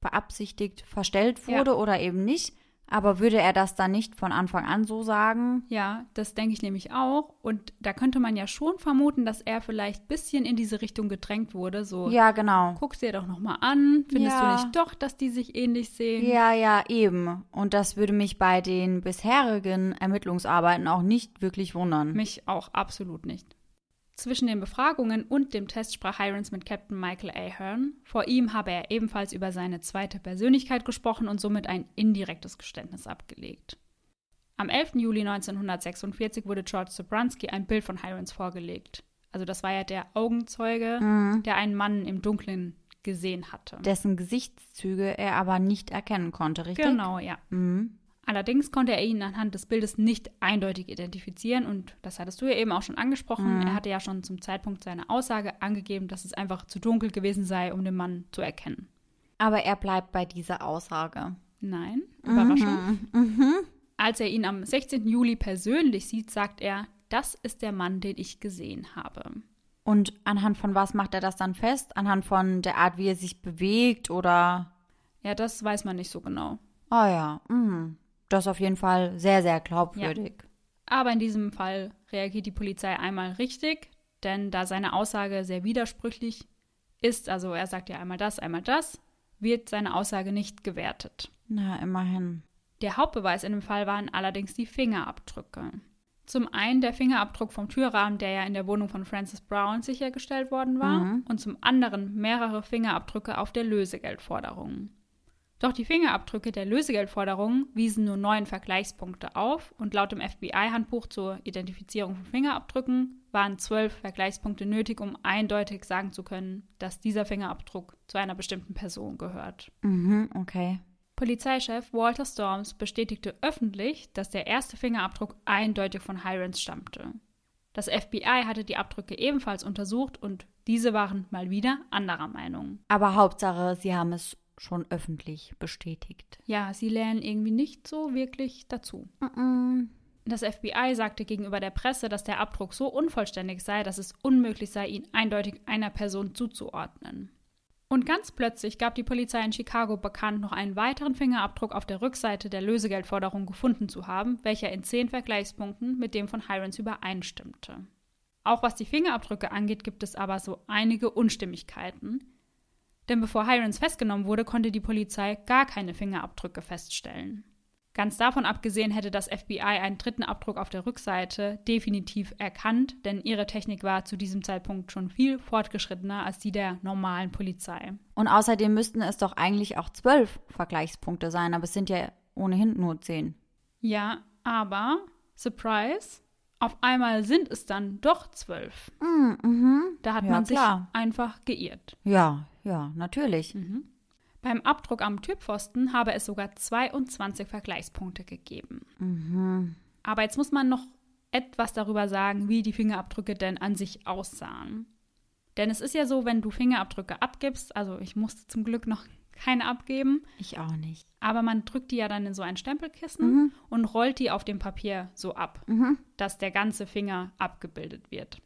beabsichtigt verstellt wurde Ja. oder eben nicht. Aber würde er das dann nicht von Anfang an so sagen? Ja, das denke ich nämlich auch. Und da könnte man ja schon vermuten, dass er vielleicht ein bisschen in diese Richtung gedrängt wurde. So, Ja, genau. guck's dir doch nochmal an. Findest Ja. du nicht doch, dass die sich ähnlich sehen? Ja, ja, eben. Und das würde mich bei den bisherigen Ermittlungsarbeiten auch nicht wirklich wundern. Mich auch absolut nicht. Zwischen den Befragungen und dem Test sprach Hirons mit Captain Michael Ahern. Vor ihm habe er ebenfalls über seine zweite Persönlichkeit gesprochen und somit ein indirektes Geständnis abgelegt. Am 11. Juli 1946 wurde George Sobransky ein Bild von Hirons vorgelegt. Also das war ja der Augenzeuge, Mhm. der einen Mann im Dunkeln gesehen hatte. Dessen Gesichtszüge er aber nicht erkennen konnte, richtig? genau, ja. Mhm. Allerdings konnte er ihn anhand des Bildes nicht eindeutig identifizieren und das hattest du ja eben auch schon angesprochen. Mhm. Er hatte ja schon zum Zeitpunkt seiner Aussage angegeben, dass es einfach zu dunkel gewesen sei, um den Mann zu erkennen. Aber er bleibt bei dieser Aussage. Nein, Überraschung. Mhm. Als er ihn am 16. Juli persönlich sieht, sagt er, das ist der Mann, den ich gesehen habe. Und anhand von was macht er das dann fest? Anhand von der Art, wie er sich bewegt oder? Ja, das weiß man nicht so genau. Ah ja, mhm. Das ist auf jeden Fall sehr, sehr glaubwürdig. Aber in diesem Fall reagiert die Polizei einmal richtig, denn da seine Aussage sehr widersprüchlich ist, also er sagt ja einmal das, einmal das, wird seine Aussage nicht gewertet. Na, immerhin. Der Hauptbeweis in dem Fall waren allerdings die Fingerabdrücke. Zum einen der Fingerabdruck vom Türrahmen, der ja in der Wohnung von Francis Brown sichergestellt worden war, Mhm. und zum anderen mehrere Fingerabdrücke auf der Lösegeldforderung. Doch die Fingerabdrücke der Lösegeldforderung wiesen nur neun Vergleichspunkte auf und laut dem FBI-Handbuch zur Identifizierung von Fingerabdrücken waren zwölf Vergleichspunkte nötig, um eindeutig sagen zu können, dass dieser Fingerabdruck zu einer bestimmten Person gehört. Mhm, okay. Polizeichef Walter Storms bestätigte öffentlich, dass der erste Fingerabdruck eindeutig von Hirons stammte. Das FBI hatte die Abdrücke ebenfalls untersucht und diese waren mal wieder anderer Meinung. Aber Hauptsache, sie haben es schon öffentlich bestätigt. Ja, sie lernen irgendwie nicht so wirklich dazu. Mhm. Das FBI sagte gegenüber der Presse, dass der Abdruck so unvollständig sei, dass es unmöglich sei, ihn eindeutig einer Person zuzuordnen. Und ganz plötzlich gab die Polizei in Chicago bekannt, noch einen weiteren Fingerabdruck auf der Rückseite der Lösegeldforderung gefunden zu haben, welcher in zehn Vergleichspunkten mit dem von Hirons übereinstimmte. Auch was die Fingerabdrücke angeht, gibt es aber so einige Unstimmigkeiten. Denn bevor Hirons festgenommen wurde, konnte die Polizei gar keine Fingerabdrücke feststellen. Ganz davon abgesehen hätte das FBI einen dritten Abdruck auf der Rückseite definitiv erkannt, denn ihre Technik war zu diesem Zeitpunkt schon viel fortgeschrittener als die der normalen Polizei. Und außerdem müssten es doch eigentlich auch zwölf Vergleichspunkte sein, aber es sind ja ohnehin nur zehn. Ja, aber, Surprise, auf einmal sind es dann doch zwölf. Mhm. Da hat Ja, man sich klar. einfach geirrt. Ja, ja, natürlich. Beim Abdruck am Türpfosten habe es sogar 22 Vergleichspunkte gegeben. Mhm. Aber jetzt muss man noch etwas darüber sagen, wie die Fingerabdrücke denn an sich aussahen. Denn es ist ja so, wenn du Fingerabdrücke abgibst, also ich musste zum Glück noch keine abgeben. Ich auch nicht. Aber man drückt die ja dann in so ein Stempelkissen Mhm. und rollt die auf dem Papier so ab, Mhm. dass der ganze Finger abgebildet wird.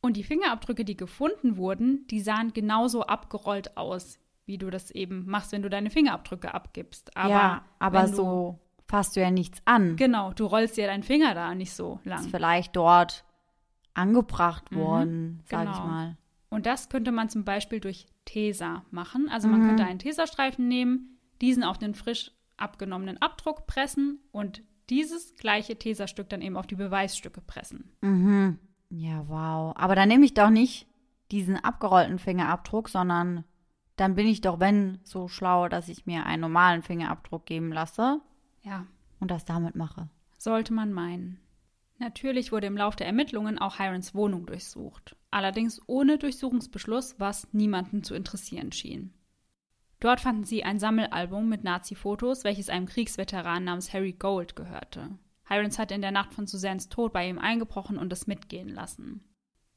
Und die Fingerabdrücke, die gefunden wurden, die sahen genauso abgerollt aus, wie du das eben machst, wenn du deine Fingerabdrücke abgibst. Aber ja, aber du- so fasst du ja nichts an. Genau, du rollst dir deinen Finger da nicht so Ist lang. vielleicht dort angebracht Mhm, worden, sag ich genau. mal. Und das könnte man zum Beispiel durch Tesa machen. Also man Mhm. könnte einen Tesastreifen nehmen, diesen auf den frisch abgenommenen Abdruck pressen und dieses gleiche Tesastück dann eben auf die Beweisstücke pressen. Mhm. Ja, wow. Aber dann nehme ich doch nicht diesen abgerollten Fingerabdruck, sondern dann bin ich doch, wenn, so schlau, dass ich mir einen normalen Fingerabdruck geben lasse Ja, und das damit mache. sollte man meinen. Natürlich wurde im Lauf der Ermittlungen auch Hirons Wohnung durchsucht. Allerdings ohne Durchsuchungsbeschluss, was niemanden zu interessieren schien. Dort fanden sie ein Sammelalbum mit Nazi-Fotos, welches einem Kriegsveteran namens Harry Gold gehörte. Hirons hatte in der Nacht von Susans Tod bei ihm eingebrochen und es mitgehen lassen.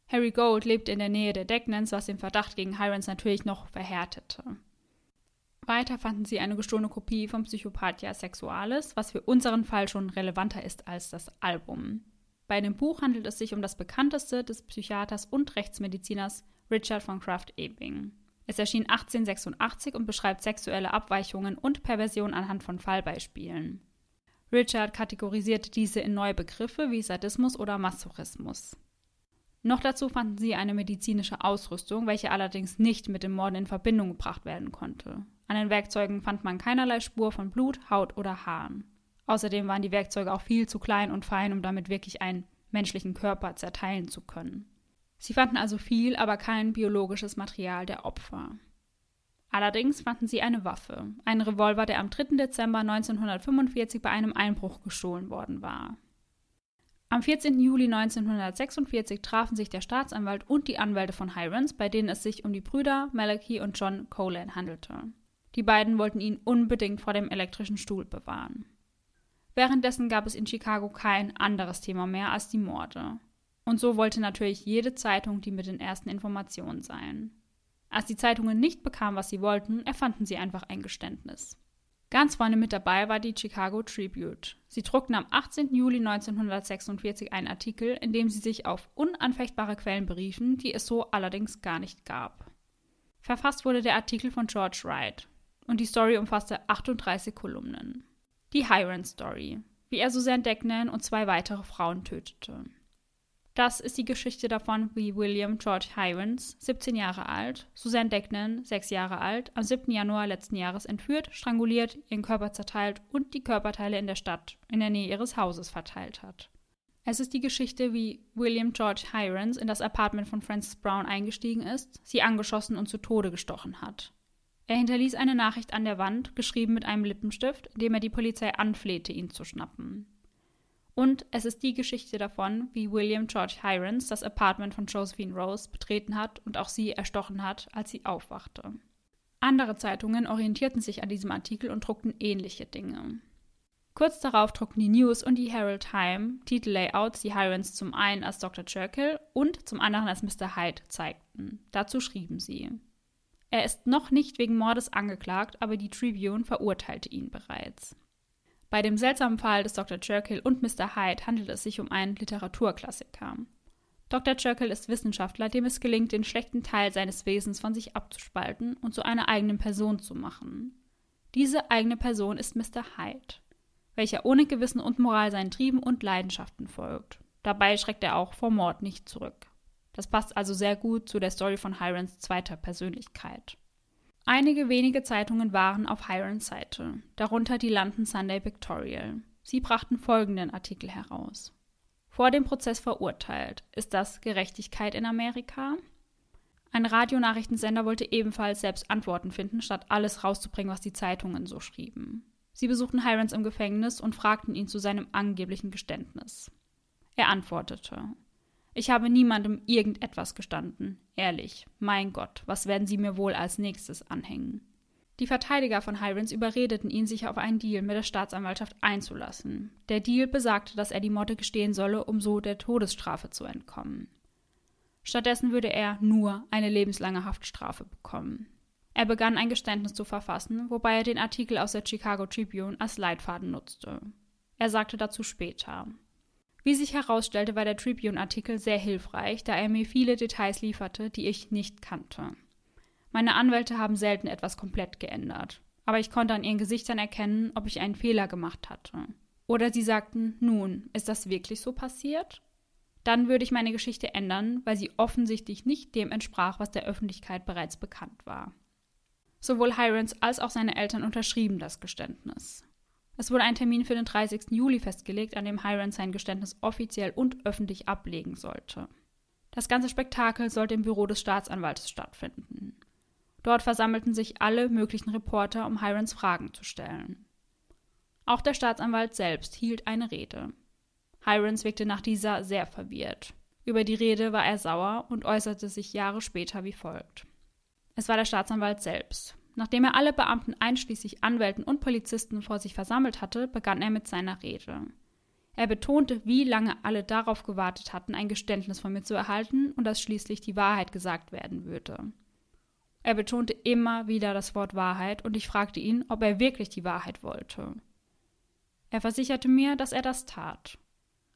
Harry Gold lebte in der Nähe der Decknans, was den Verdacht gegen Hirons natürlich noch verhärtete. Weiter fanden sie eine gestohlene Kopie vom Psychopathia Sexualis, was für unseren Fall schon relevanter ist als das Album. Bei dem Buch handelt es sich um das bekannteste des Psychiaters und Rechtsmediziners Richard von Kraft-Ebing. Es erschien 1886 und beschreibt sexuelle Abweichungen und Perversion anhand von Fallbeispielen. Richard kategorisierte diese in neue Begriffe wie Sadismus oder Masochismus. Noch dazu fanden sie eine medizinische Ausrüstung, welche allerdings nicht mit dem Morden in Verbindung gebracht werden konnte. An den Werkzeugen fand man keinerlei Spur von Blut, Haut oder Haaren. Außerdem waren die Werkzeuge auch viel zu klein und fein, um damit wirklich einen menschlichen Körper zerteilen zu können. Sie fanden also viel, aber kein biologisches Material der Opfer. Allerdings fanden sie eine Waffe, einen Revolver, der am 3. Dezember 1945 bei einem Einbruch gestohlen worden war. Am 14. Juli 1946 trafen sich der Staatsanwalt und die Anwälte von Hirons, bei denen es sich um die Brüder Malachi und John Colan handelte. Die beiden wollten ihn unbedingt vor dem elektrischen Stuhl bewahren. Währenddessen gab es in Chicago kein anderes Thema mehr als die Morde. Und so wollte natürlich jede Zeitung die mit den ersten Informationen sein. Als die Zeitungen nicht bekamen, was sie wollten, erfanden sie einfach ein Geständnis. Ganz vorne mit dabei war die Chicago Tribute. Sie druckten am 18. Juli 1946 einen Artikel, in dem sie sich auf unanfechtbare Quellen beriefen, die es so allerdings gar nicht gab. Verfasst wurde der Artikel von George Wright und die Story umfasste 38 Kolumnen. Die Hiron Story, wie er Suzanne Decknan und zwei weitere Frauen tötete. Das ist die Geschichte davon, wie William George Hirons, 17 Jahre alt, Suzanne Decknan, 6 Jahre alt, am 7. Januar letzten Jahres entführt, stranguliert, ihren Körper zerteilt und die Körperteile in der Stadt, in der Nähe ihres Hauses verteilt hat. Es ist die Geschichte, wie William George Hirons in das Apartment von Frances Brown eingestiegen ist, sie angeschossen und zu Tode gestochen hat. Er hinterließ eine Nachricht an der Wand, geschrieben mit einem Lippenstift, dem er die Polizei anflehte, ihn zu schnappen. Und es ist die Geschichte davon, wie William George Hirons das Apartment von Josephine Rose betreten hat und auch sie erstochen hat, als sie aufwachte. Andere Zeitungen orientierten sich an diesem Artikel und druckten ähnliche Dinge. Kurz darauf druckten die News und die Herald Time Titellayouts, die Hirons zum einen als Dr. Jekyll und zum anderen als Mr. Hyde zeigten. Dazu schrieben sie. Er ist noch nicht wegen Mordes angeklagt, aber die Tribune verurteilte ihn bereits. Bei dem seltsamen Fall des Dr. Jekyll und Mr. Hyde handelt es sich um einen Literaturklassiker. Dr. Jekyll ist Wissenschaftler, dem es gelingt, den schlechten Teil seines Wesens von sich abzuspalten und zu einer eigenen Person zu machen. Diese eigene Person ist Mr. Hyde, welcher ohne Gewissen und Moral seinen Trieben und Leidenschaften folgt. Dabei schreckt er auch vor Mord nicht zurück. Das passt also sehr gut zu der Story von Hirons zweiter Persönlichkeit. Einige wenige Zeitungen waren auf Hirons Seite, darunter die London Sunday Pictorial. Sie brachten folgenden Artikel heraus. Vor dem Prozess verurteilt. Ist das Gerechtigkeit in Amerika? Ein Radionachrichtensender wollte ebenfalls selbst Antworten finden, statt alles rauszubringen, was die Zeitungen so schrieben. Sie besuchten Hirons im Gefängnis und fragten ihn zu seinem angeblichen Geständnis. Er antwortete: Ich habe niemandem irgendetwas gestanden. Ehrlich, mein Gott, was werden Sie mir wohl als nächstes anhängen? Die Verteidiger von Hirons überredeten ihn, sich auf einen Deal mit der Staatsanwaltschaft einzulassen. Der Deal besagte, dass er die Morde gestehen solle, um so der Todesstrafe zu entkommen. Stattdessen würde er nur eine lebenslange Haftstrafe bekommen. Er begann ein Geständnis zu verfassen, wobei er den Artikel aus der Chicago Tribune als Leitfaden nutzte. Er sagte dazu später. Wie sich herausstellte, war der Tribune-Artikel sehr hilfreich, da er mir viele Details lieferte, die ich nicht kannte. Meine Anwälte haben selten etwas komplett geändert, aber ich konnte an ihren Gesichtern erkennen, ob ich einen Fehler gemacht hatte. Oder sie sagten, nun, ist das wirklich so passiert? Dann würde ich meine Geschichte ändern, weil sie offensichtlich nicht dem entsprach, was der Öffentlichkeit bereits bekannt war. Sowohl Hirons als auch seine Eltern unterschrieben das Geständnis. Es wurde ein Termin für den 30. Juli festgelegt, an dem Hirons sein Geständnis offiziell und öffentlich ablegen sollte. Das ganze Spektakel sollte im Büro des Staatsanwaltes stattfinden. Dort versammelten sich alle möglichen Reporter, um Hirons Fragen zu stellen. Auch der Staatsanwalt selbst hielt eine Rede. Hirons wirkte nach dieser sehr verwirrt. Über die Rede war er sauer und äußerte sich Jahre später wie folgt. Es war der Staatsanwalt selbst. Nachdem er alle Beamten einschließlich Anwälten und Polizisten vor sich versammelt hatte, begann er mit seiner Rede. Er betonte, wie lange alle darauf gewartet hatten, ein Geständnis von mir zu erhalten und dass schließlich die Wahrheit gesagt werden würde. Er betonte immer wieder das Wort Wahrheit und ich fragte ihn, ob er wirklich die Wahrheit wollte. Er versicherte mir, dass er das tat.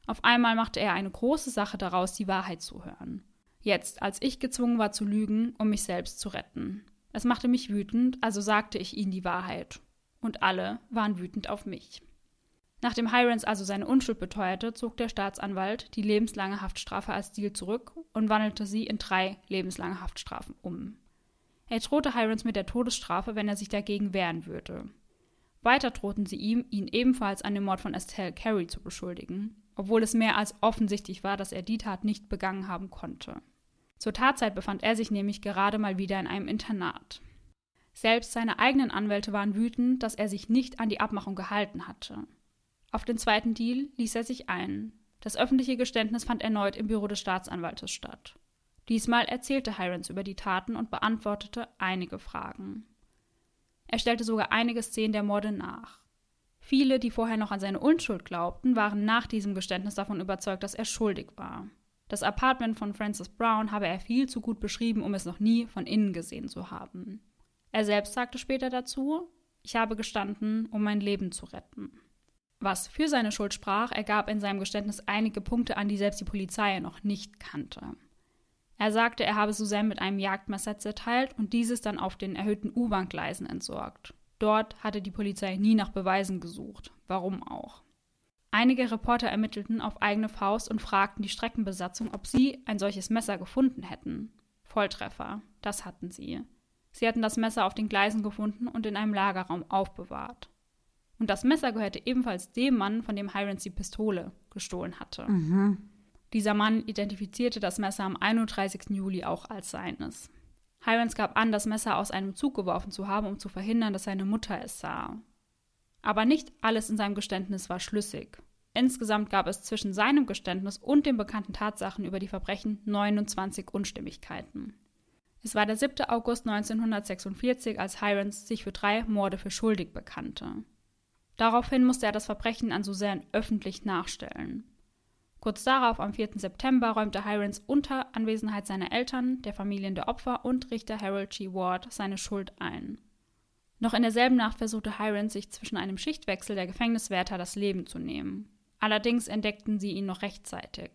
Auf einmal machte er eine große Sache daraus, die Wahrheit zu hören. Jetzt, als ich gezwungen war zu lügen, um mich selbst zu retten. Es machte mich wütend, also sagte ich ihnen die Wahrheit. Und alle waren wütend auf mich. Nachdem Hirons also seine Unschuld beteuerte, zog der Staatsanwalt die lebenslange Haftstrafe als Deal zurück und wandelte sie in drei lebenslange Haftstrafen um. Er drohte Hirons mit der Todesstrafe, wenn er sich dagegen wehren würde. Weiter drohten sie ihm, ihn ebenfalls an dem Mord von Estelle Carey zu beschuldigen, obwohl es mehr als offensichtlich war, dass er die Tat nicht begangen haben konnte. Zur Tatzeit befand er sich nämlich gerade mal wieder in einem Internat. Selbst seine eigenen Anwälte waren wütend, dass er sich nicht an die Abmachung gehalten hatte. Auf den zweiten Deal ließ er sich ein. Das öffentliche Geständnis fand erneut im Büro des Staatsanwaltes statt. Diesmal erzählte Hirons über die Taten und beantwortete einige Fragen. Er stellte sogar einige Szenen der Morde nach. Viele, die vorher noch an seine Unschuld glaubten, waren nach diesem Geständnis davon überzeugt, dass er schuldig war. Das Apartment von Francis Brown habe er viel zu gut beschrieben, um es noch nie von innen gesehen zu haben. Er selbst sagte später dazu, ich habe gestanden, um mein Leben zu retten. Was für seine Schuld sprach, ergab in seinem Geständnis einige Punkte an, die selbst die Polizei noch nicht kannte. Er sagte, er habe Suzanne mit einem Jagdmesser zerteilt und dieses dann auf den erhöhten U-Bahn-Gleisen entsorgt. Dort hatte die Polizei nie nach Beweisen gesucht. Warum auch? Einige Reporter ermittelten auf eigene Faust und fragten die Streckenbesatzung, ob sie ein solches Messer gefunden hätten. Volltreffer, das hatten sie. Sie hatten das Messer auf den Gleisen gefunden und in einem Lagerraum aufbewahrt. Und das Messer gehörte ebenfalls dem Mann, von dem Hirons die Pistole gestohlen hatte. Mhm. Dieser Mann identifizierte das Messer am 31. Juli auch als seines. Hirons gab an, das Messer aus einem Zug geworfen zu haben, um zu verhindern, dass seine Mutter es sah. Aber nicht alles in seinem Geständnis war schlüssig. Insgesamt gab es zwischen seinem Geständnis und den bekannten Tatsachen über die Verbrechen 29 Unstimmigkeiten. Es war der 7. August 1946, als Hirons sich für drei Morde für schuldig bekannte. Daraufhin musste er das Verbrechen an Suzanne öffentlich nachstellen. Kurz darauf, am 4. September, räumte Hirons unter Anwesenheit seiner Eltern, der Familien der Opfer und Richter Harold G. Ward seine Schuld ein. Noch in derselben Nacht versuchte Hirons, sich zwischen einem Schichtwechsel der Gefängniswärter das Leben zu nehmen. Allerdings entdeckten sie ihn noch rechtzeitig.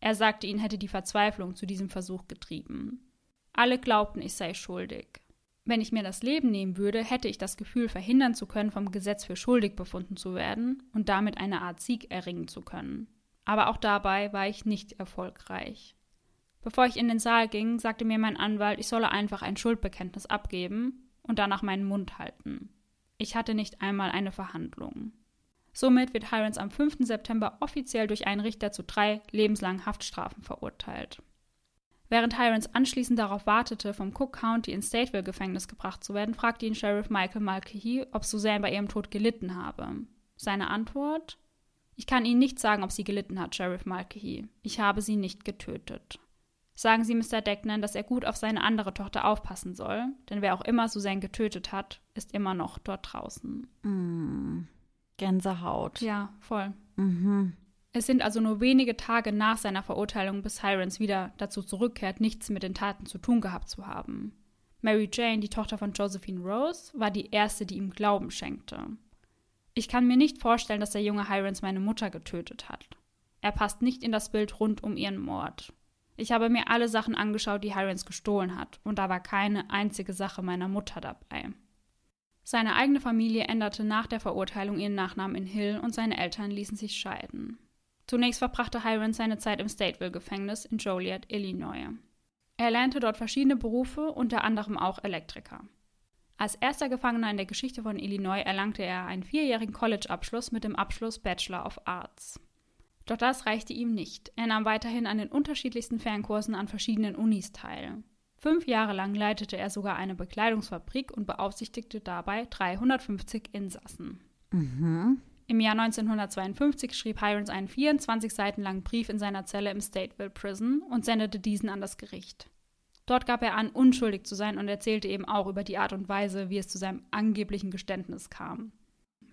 Er sagte, ihn hätte die Verzweiflung zu diesem Versuch getrieben. Alle glaubten, ich sei schuldig. Wenn ich mir das Leben nehmen würde, hätte ich das Gefühl, verhindern zu können, vom Gesetz für schuldig befunden zu werden und damit eine Art Sieg erringen zu können aber auch dabei war ich nicht erfolgreich. Bevor ich in den Saal ging, sagte mir mein Anwalt, ich solle einfach ein Schuldbekenntnis abgeben und danach meinen Mund halten. Ich hatte nicht einmal eine Verhandlung. Somit wird Hirons am 5. September offiziell durch einen Richter zu drei lebenslangen Haftstrafen verurteilt. Während Hirons anschließend darauf wartete, vom Cook County ins Stateville Gefängnis gebracht zu werden, fragte ihn Sheriff Michael Mulcahy, ob Suzanne bei ihrem Tod gelitten habe. Seine Antwort? Ich kann Ihnen nicht sagen, ob sie gelitten hat, Sheriff Mulcahy. Ich habe sie nicht getötet. Sagen Sie Mr. Decknan, dass er gut auf seine andere Tochter aufpassen soll, denn wer auch immer Suzanne getötet hat, ist immer noch dort draußen. Mm, Gänsehaut. Ja, voll. Mhm. Es sind also nur wenige Tage nach seiner Verurteilung, bis Hirons wieder dazu zurückkehrt, nichts mit den Taten zu tun gehabt zu haben. Mary Jane, die Tochter von Josephine Rose, war die erste, die ihm Glauben schenkte. Ich kann mir nicht vorstellen, dass der junge Hirons meine Mutter getötet hat. Er passt nicht in das Bild rund um ihren Mord. Ich habe mir alle Sachen angeschaut, die Hirons gestohlen hat, und da war keine einzige Sache meiner Mutter dabei. Seine eigene Familie änderte nach der Verurteilung ihren Nachnamen in Hill und seine Eltern ließen sich scheiden. Zunächst verbrachte Hiron seine Zeit im Stateville-Gefängnis in Joliet, Illinois. Er lernte dort verschiedene Berufe, unter anderem auch Elektriker. Als erster Gefangener in der Geschichte von Illinois erlangte er einen vierjährigen College-Abschluss mit dem Abschluss Bachelor of Arts. Doch das reichte ihm nicht. Er nahm weiterhin an den unterschiedlichsten Fernkursen an verschiedenen Unis teil. Fünf Jahre lang leitete er sogar eine Bekleidungsfabrik und beaufsichtigte dabei 350 Insassen. Mhm. Im Jahr 1952 schrieb Hirons einen 24 Seiten langen Brief in seiner Zelle im Stateville Prison und sendete diesen an das Gericht. Dort gab er an, unschuldig zu sein und erzählte eben auch über die Art und Weise, wie es zu seinem angeblichen Geständnis kam.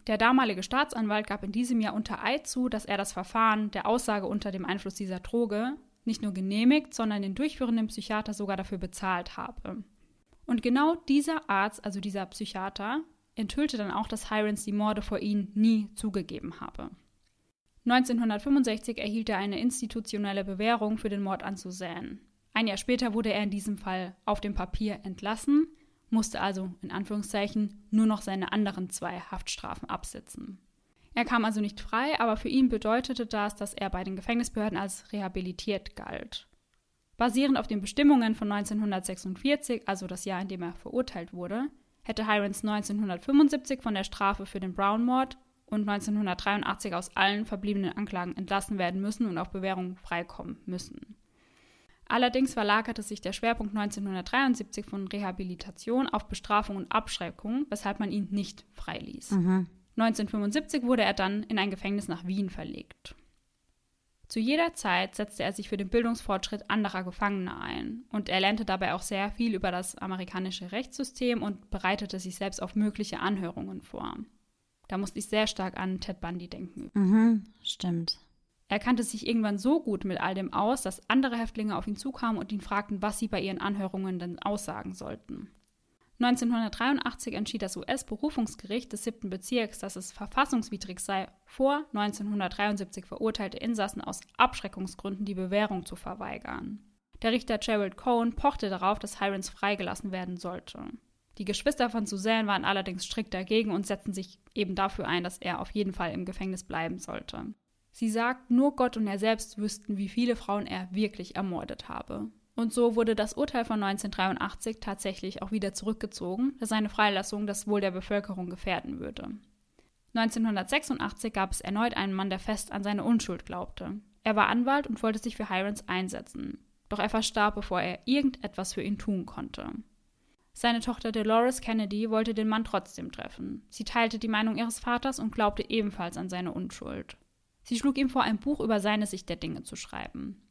Der damalige Staatsanwalt gab in diesem Jahr unter Eid zu, dass er das Verfahren der Aussage unter dem Einfluss dieser Droge nicht nur genehmigt, sondern den durchführenden Psychiater sogar dafür bezahlt habe. Und genau dieser Arzt, also dieser Psychiater, enthüllte dann auch, dass Hirons die Morde vor ihm nie zugegeben habe. 1965 erhielt er eine institutionelle Bewährung für den Mord an Suzanne. Ein Jahr später wurde er in diesem Fall auf dem Papier entlassen, musste also in Anführungszeichen nur noch seine anderen zwei Haftstrafen absitzen. Er kam also nicht frei, aber für ihn bedeutete das, dass er bei den Gefängnisbehörden als rehabilitiert galt. Basierend auf den Bestimmungen von 1946, also das Jahr, in dem er verurteilt wurde, hätte Hirons 1975 von der Strafe für den Brown-Mord und 1983 aus allen verbliebenen Anklagen entlassen werden müssen und auf Bewährung freikommen müssen. Allerdings verlagerte sich der Schwerpunkt 1973 von Rehabilitation auf Bestrafung und Abschreckung, weshalb man ihn nicht freiließ. Mhm. 1975 wurde er dann in ein Gefängnis nach Wien verlegt. Zu jeder Zeit setzte er sich für den Bildungsfortschritt anderer Gefangener ein und er lernte dabei auch sehr viel über das amerikanische Rechtssystem und bereitete sich selbst auf mögliche Anhörungen vor. Da musste ich sehr stark an Ted Bundy denken. Mhm, stimmt. Er kannte sich irgendwann so gut mit all dem aus, dass andere Häftlinge auf ihn zukamen und ihn fragten, was sie bei ihren Anhörungen denn aussagen sollten. 1983 entschied das US-Berufungsgericht des siebten Bezirks, dass es verfassungswidrig sei, vor 1973 verurteilte Insassen aus Abschreckungsgründen die Bewährung zu verweigern. Der Richter Gerald Cohen pochte darauf, dass Hirons freigelassen werden sollte. Die Geschwister von Suzanne waren allerdings strikt dagegen und setzten sich eben dafür ein, dass er auf jeden Fall im Gefängnis bleiben sollte. Sie sagt, nur Gott und er selbst wüssten, wie viele Frauen er wirklich ermordet habe. Und so wurde das Urteil von 1983 tatsächlich auch wieder zurückgezogen, da seine Freilassung das Wohl der Bevölkerung gefährden würde. 1986 gab es erneut einen Mann, der fest an seine Unschuld glaubte. Er war Anwalt und wollte sich für Hirons einsetzen. Doch er verstarb, bevor er irgendetwas für ihn tun konnte. Seine Tochter Dolores Kennedy wollte den Mann trotzdem treffen. Sie teilte die Meinung ihres Vaters und glaubte ebenfalls an seine Unschuld. Sie schlug ihm vor, ein Buch über seine Sicht der Dinge zu schreiben.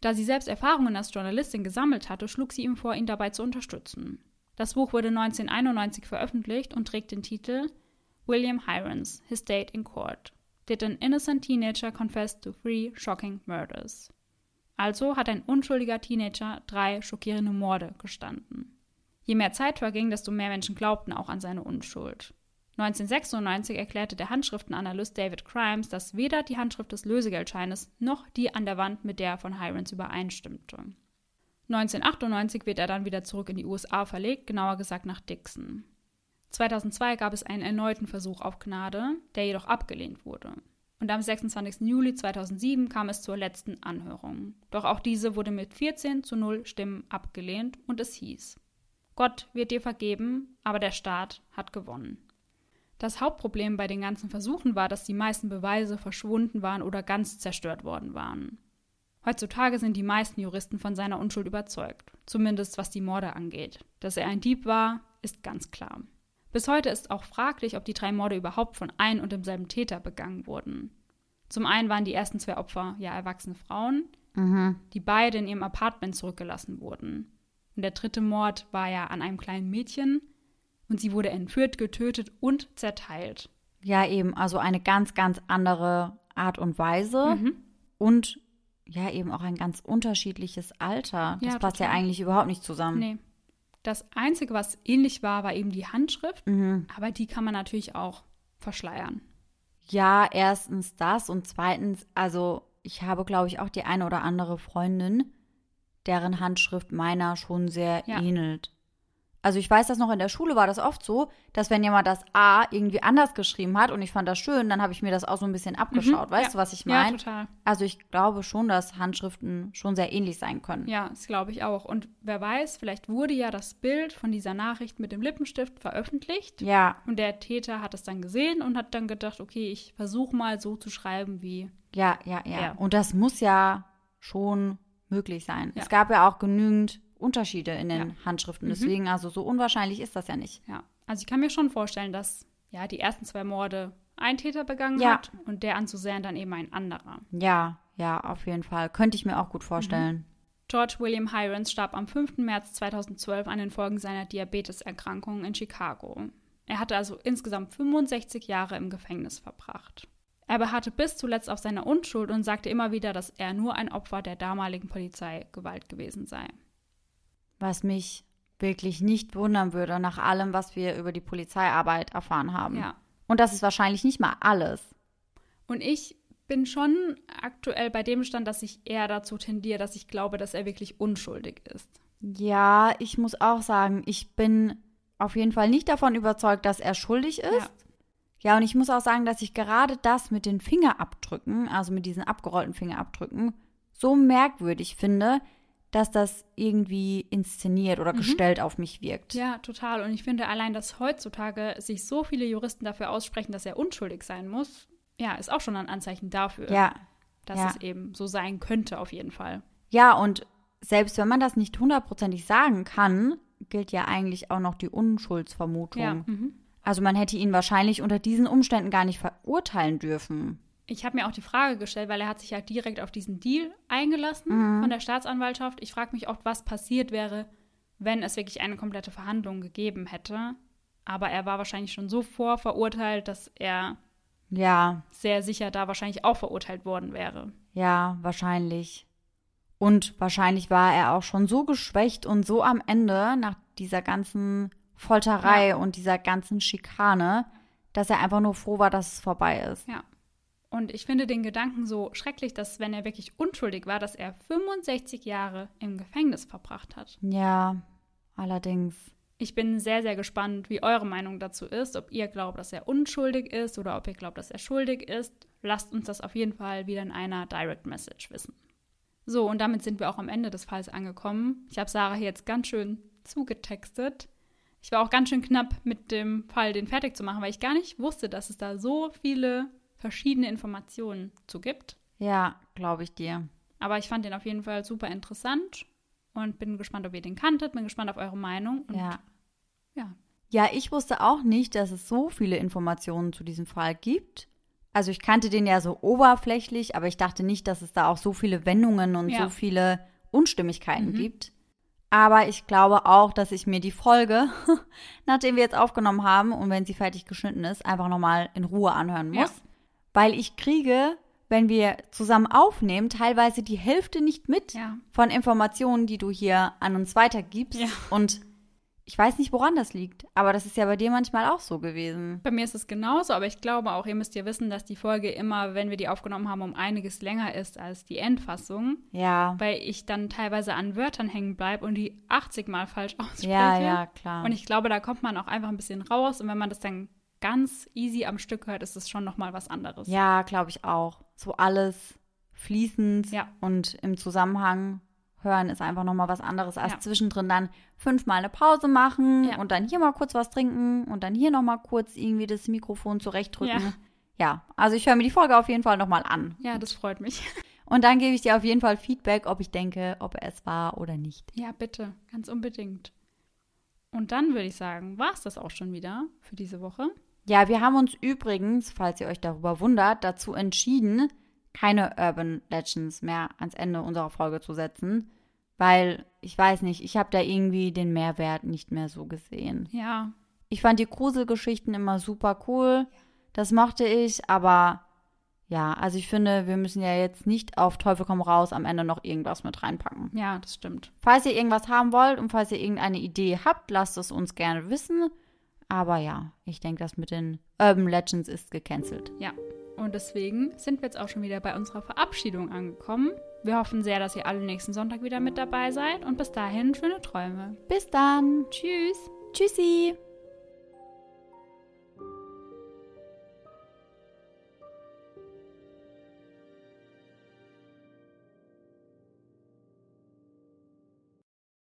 Da sie selbst Erfahrungen als Journalistin gesammelt hatte, schlug sie ihm vor, ihn dabei zu unterstützen. Das Buch wurde 1991 veröffentlicht und trägt den Titel William Hirons, His Date in Court. Did an innocent teenager confess to three shocking murders? Also hat ein unschuldiger Teenager drei schockierende Morde gestanden. Je mehr Zeit verging, desto mehr Menschen glaubten auch an seine Unschuld. 1996 erklärte der Handschriftenanalyst David Crimes, dass weder die Handschrift des Lösegeldscheines noch die an der Wand mit der von Hirons übereinstimmte. 1998 wird er dann wieder zurück in die USA verlegt, genauer gesagt nach Dixon. 2002 gab es einen erneuten Versuch auf Gnade, der jedoch abgelehnt wurde. Und am 26. Juli 2007 kam es zur letzten Anhörung. Doch auch diese wurde mit 14 zu 0 Stimmen abgelehnt und es hieß: Gott wird dir vergeben, aber der Staat hat gewonnen. Das Hauptproblem bei den ganzen Versuchen war, dass die meisten Beweise verschwunden waren oder ganz zerstört worden waren. Heutzutage sind die meisten Juristen von seiner Unschuld überzeugt, zumindest was die Morde angeht. Dass er ein Dieb war, ist ganz klar. Bis heute ist auch fraglich, ob die drei Morde überhaupt von ein und demselben Täter begangen wurden. Zum einen waren die ersten zwei Opfer ja erwachsene Frauen, mhm. die beide in ihrem Apartment zurückgelassen wurden. Und der dritte Mord war ja an einem kleinen Mädchen, und sie wurde entführt, getötet und zerteilt. Ja, eben, also eine ganz, ganz andere Art und Weise mhm. und ja, eben auch ein ganz unterschiedliches Alter. Das ja, passt ja eigentlich überhaupt nicht zusammen. Nee, Das Einzige, was ähnlich war, war eben die Handschrift. Mhm. Aber die kann man natürlich auch verschleiern. Ja, erstens das und zweitens, also ich habe, glaube ich, auch die eine oder andere Freundin, deren Handschrift meiner schon sehr Ja. ähnelt. Also ich weiß, dass noch in der Schule war das oft so, dass wenn jemand das A irgendwie anders geschrieben hat und ich fand das schön, dann habe ich mir das auch so ein bisschen abgeschaut. Weißt Mhm. ja. du, was ich Ja, meine? total. also ich glaube schon, dass Handschriften schon sehr ähnlich sein können. Ja, das glaube ich auch. Und wer weiß, vielleicht wurde ja das Bild von dieser Nachricht mit dem Lippenstift veröffentlicht. Ja, Und der Täter hat es dann gesehen und hat dann gedacht, okay, ich versuche mal so zu schreiben wie. ja, ja, ja. Ja. Und das muss ja schon möglich sein. Ja. Es gab ja auch genügend Unterschiede in den Ja. Mhm. Handschriften. Deswegen, also so unwahrscheinlich ist das ja nicht. Ja. Also ich kann mir schon vorstellen, dass ja die ersten zwei Morde ein Täter begangen Ja. hat und der anzusehen dann eben ein anderer. Ja, ja, auf jeden Fall. Könnte ich mir auch gut vorstellen. George William Hirons starb am 5. März 2012 an den Folgen seiner Diabeteserkrankung in Chicago. Er hatte also insgesamt 65 Jahre im Gefängnis verbracht. Er beharrte bis zuletzt auf seiner Unschuld und sagte immer wieder, dass er nur ein Opfer der damaligen Polizeigewalt gewesen sei. Was mich wirklich nicht wundern würde, nach allem, was wir über die Polizeiarbeit erfahren haben. Ja. Und das ist wahrscheinlich nicht mal alles. Und ich bin schon aktuell bei dem Stand, dass ich eher dazu tendiere, dass ich glaube, dass er wirklich unschuldig ist. Ja, ich muss auch sagen, ich bin auf jeden Fall nicht davon überzeugt, dass er schuldig ist. Ja. Ja, und ich muss auch sagen, dass ich gerade das mit den Fingerabdrücken, also mit diesen abgerollten Fingerabdrücken, so merkwürdig finde, dass das irgendwie inszeniert oder gestellt auf mich wirkt. Ja, total. Und ich finde allein, dass heutzutage sich so viele Juristen dafür aussprechen, dass er unschuldig sein muss, ja, ist auch schon ein Anzeichen dafür, ja. dass ja. es eben so sein könnte, auf jeden Fall. Ja, und selbst wenn man das nicht hundertprozentig sagen kann, gilt ja eigentlich auch noch die Unschuldsvermutung. Ja. Mhm. Also man hätte ihn wahrscheinlich unter diesen Umständen gar nicht verurteilen dürfen. Ich habe mir auch die Frage gestellt, weil er hat sich halt direkt auf diesen Deal eingelassen von der Staatsanwaltschaft. Ich frage mich oft, was passiert wäre, wenn es wirklich eine komplette Verhandlung gegeben hätte. Aber er war wahrscheinlich schon so vorverurteilt, dass er Ja, sehr sicher da wahrscheinlich auch verurteilt worden wäre. ja, wahrscheinlich. Und wahrscheinlich war er auch schon so geschwächt und so am Ende nach dieser ganzen Folterei und dieser ganzen Schikane, dass er einfach nur froh war, dass es vorbei ist. Ja. Und ich finde den Gedanken so schrecklich, dass wenn er wirklich unschuldig war, dass er 65 Jahre im Gefängnis verbracht hat. Ja, allerdings. Ich bin sehr, sehr gespannt, wie eure Meinung dazu ist, ob ihr glaubt, dass er unschuldig ist oder ob ihr glaubt, dass er schuldig ist. Lasst uns das auf jeden Fall wieder in einer Direct Message wissen. So, und damit sind wir auch am Ende des Falls angekommen. Ich habe Sarah hier jetzt ganz schön zugetextet. Ich war auch ganz schön knapp mit dem Fall, den fertig zu machen, weil ich gar nicht wusste, dass es da so viele verschiedene Informationen zu gibt. Ja, glaube ich dir. Aber ich fand den auf jeden Fall super interessant und bin gespannt, ob ihr den kanntet. Bin gespannt auf eure Meinung. Ja. ja, Ja, ich wusste auch nicht, dass es so viele Informationen zu diesem Fall gibt. Also ich kannte den ja so oberflächlich, aber ich dachte nicht, dass es da auch so viele Wendungen und Ja. so viele Unstimmigkeiten Mhm. gibt. Aber ich glaube auch, dass ich mir die Folge, nachdem wir jetzt aufgenommen haben und wenn sie fertig geschnitten ist, einfach nochmal in Ruhe anhören muss. Ja. Weil ich kriege, wenn wir zusammen aufnehmen, teilweise die Hälfte nicht mit Ja. von Informationen, die du hier an uns weitergibst. Ja. Und ich weiß nicht, woran das liegt, aber das ist ja bei dir manchmal auch so gewesen. Bei mir ist es genauso, aber ich glaube auch, ihr müsst ja wissen, dass die Folge immer, wenn wir die aufgenommen haben, um einiges länger ist als die Endfassung, Ja. weil ich dann teilweise an Wörtern hängen bleibe und die 80 Mal falsch ausspreche. Ja, ja, klar. Und ich glaube, da kommt man auch einfach ein bisschen raus und wenn man das dann ganz easy am Stück hört, ist es schon nochmal was anderes. ja, glaube ich auch. So alles fließend Ja. und im Zusammenhang hören ist einfach nochmal was anderes, als Ja. zwischendrin dann fünfmal eine Pause machen Ja. und dann hier mal kurz was trinken und dann hier nochmal kurz irgendwie das Mikrofon zurechtdrücken. Ja. Also ich höre mir die Folge auf jeden Fall nochmal an. Ja, das freut mich. Und dann gebe ich dir auf jeden Fall Feedback, ob ich denke, ob es war oder nicht. Ja, bitte, ganz unbedingt. Und dann würde ich sagen, war es das auch schon wieder für diese Woche. Ja, wir haben uns übrigens, falls ihr euch darüber wundert, dazu entschieden, keine Urban Legends mehr ans Ende unserer Folge zu setzen, weil ich weiß nicht, ich habe da irgendwie den Mehrwert nicht mehr so gesehen. Ja, Ich fand die Gruselgeschichten immer super cool, das mochte ich, aber ja, also ich finde, wir müssen ja jetzt nicht auf Teufel komm raus am Ende noch irgendwas mit reinpacken. Ja, das stimmt. Falls ihr irgendwas haben wollt und falls ihr irgendeine Idee habt, lasst es uns gerne wissen. Aber ja, ich denke, das mit den Urban Legends ist gecancelt. Ja. Und deswegen sind wir jetzt auch schon wieder bei unserer Verabschiedung angekommen. Wir hoffen sehr, dass ihr alle nächsten Sonntag wieder mit dabei seid und bis dahin schöne Träume. Bis dann. Tschüss. Tschüssi.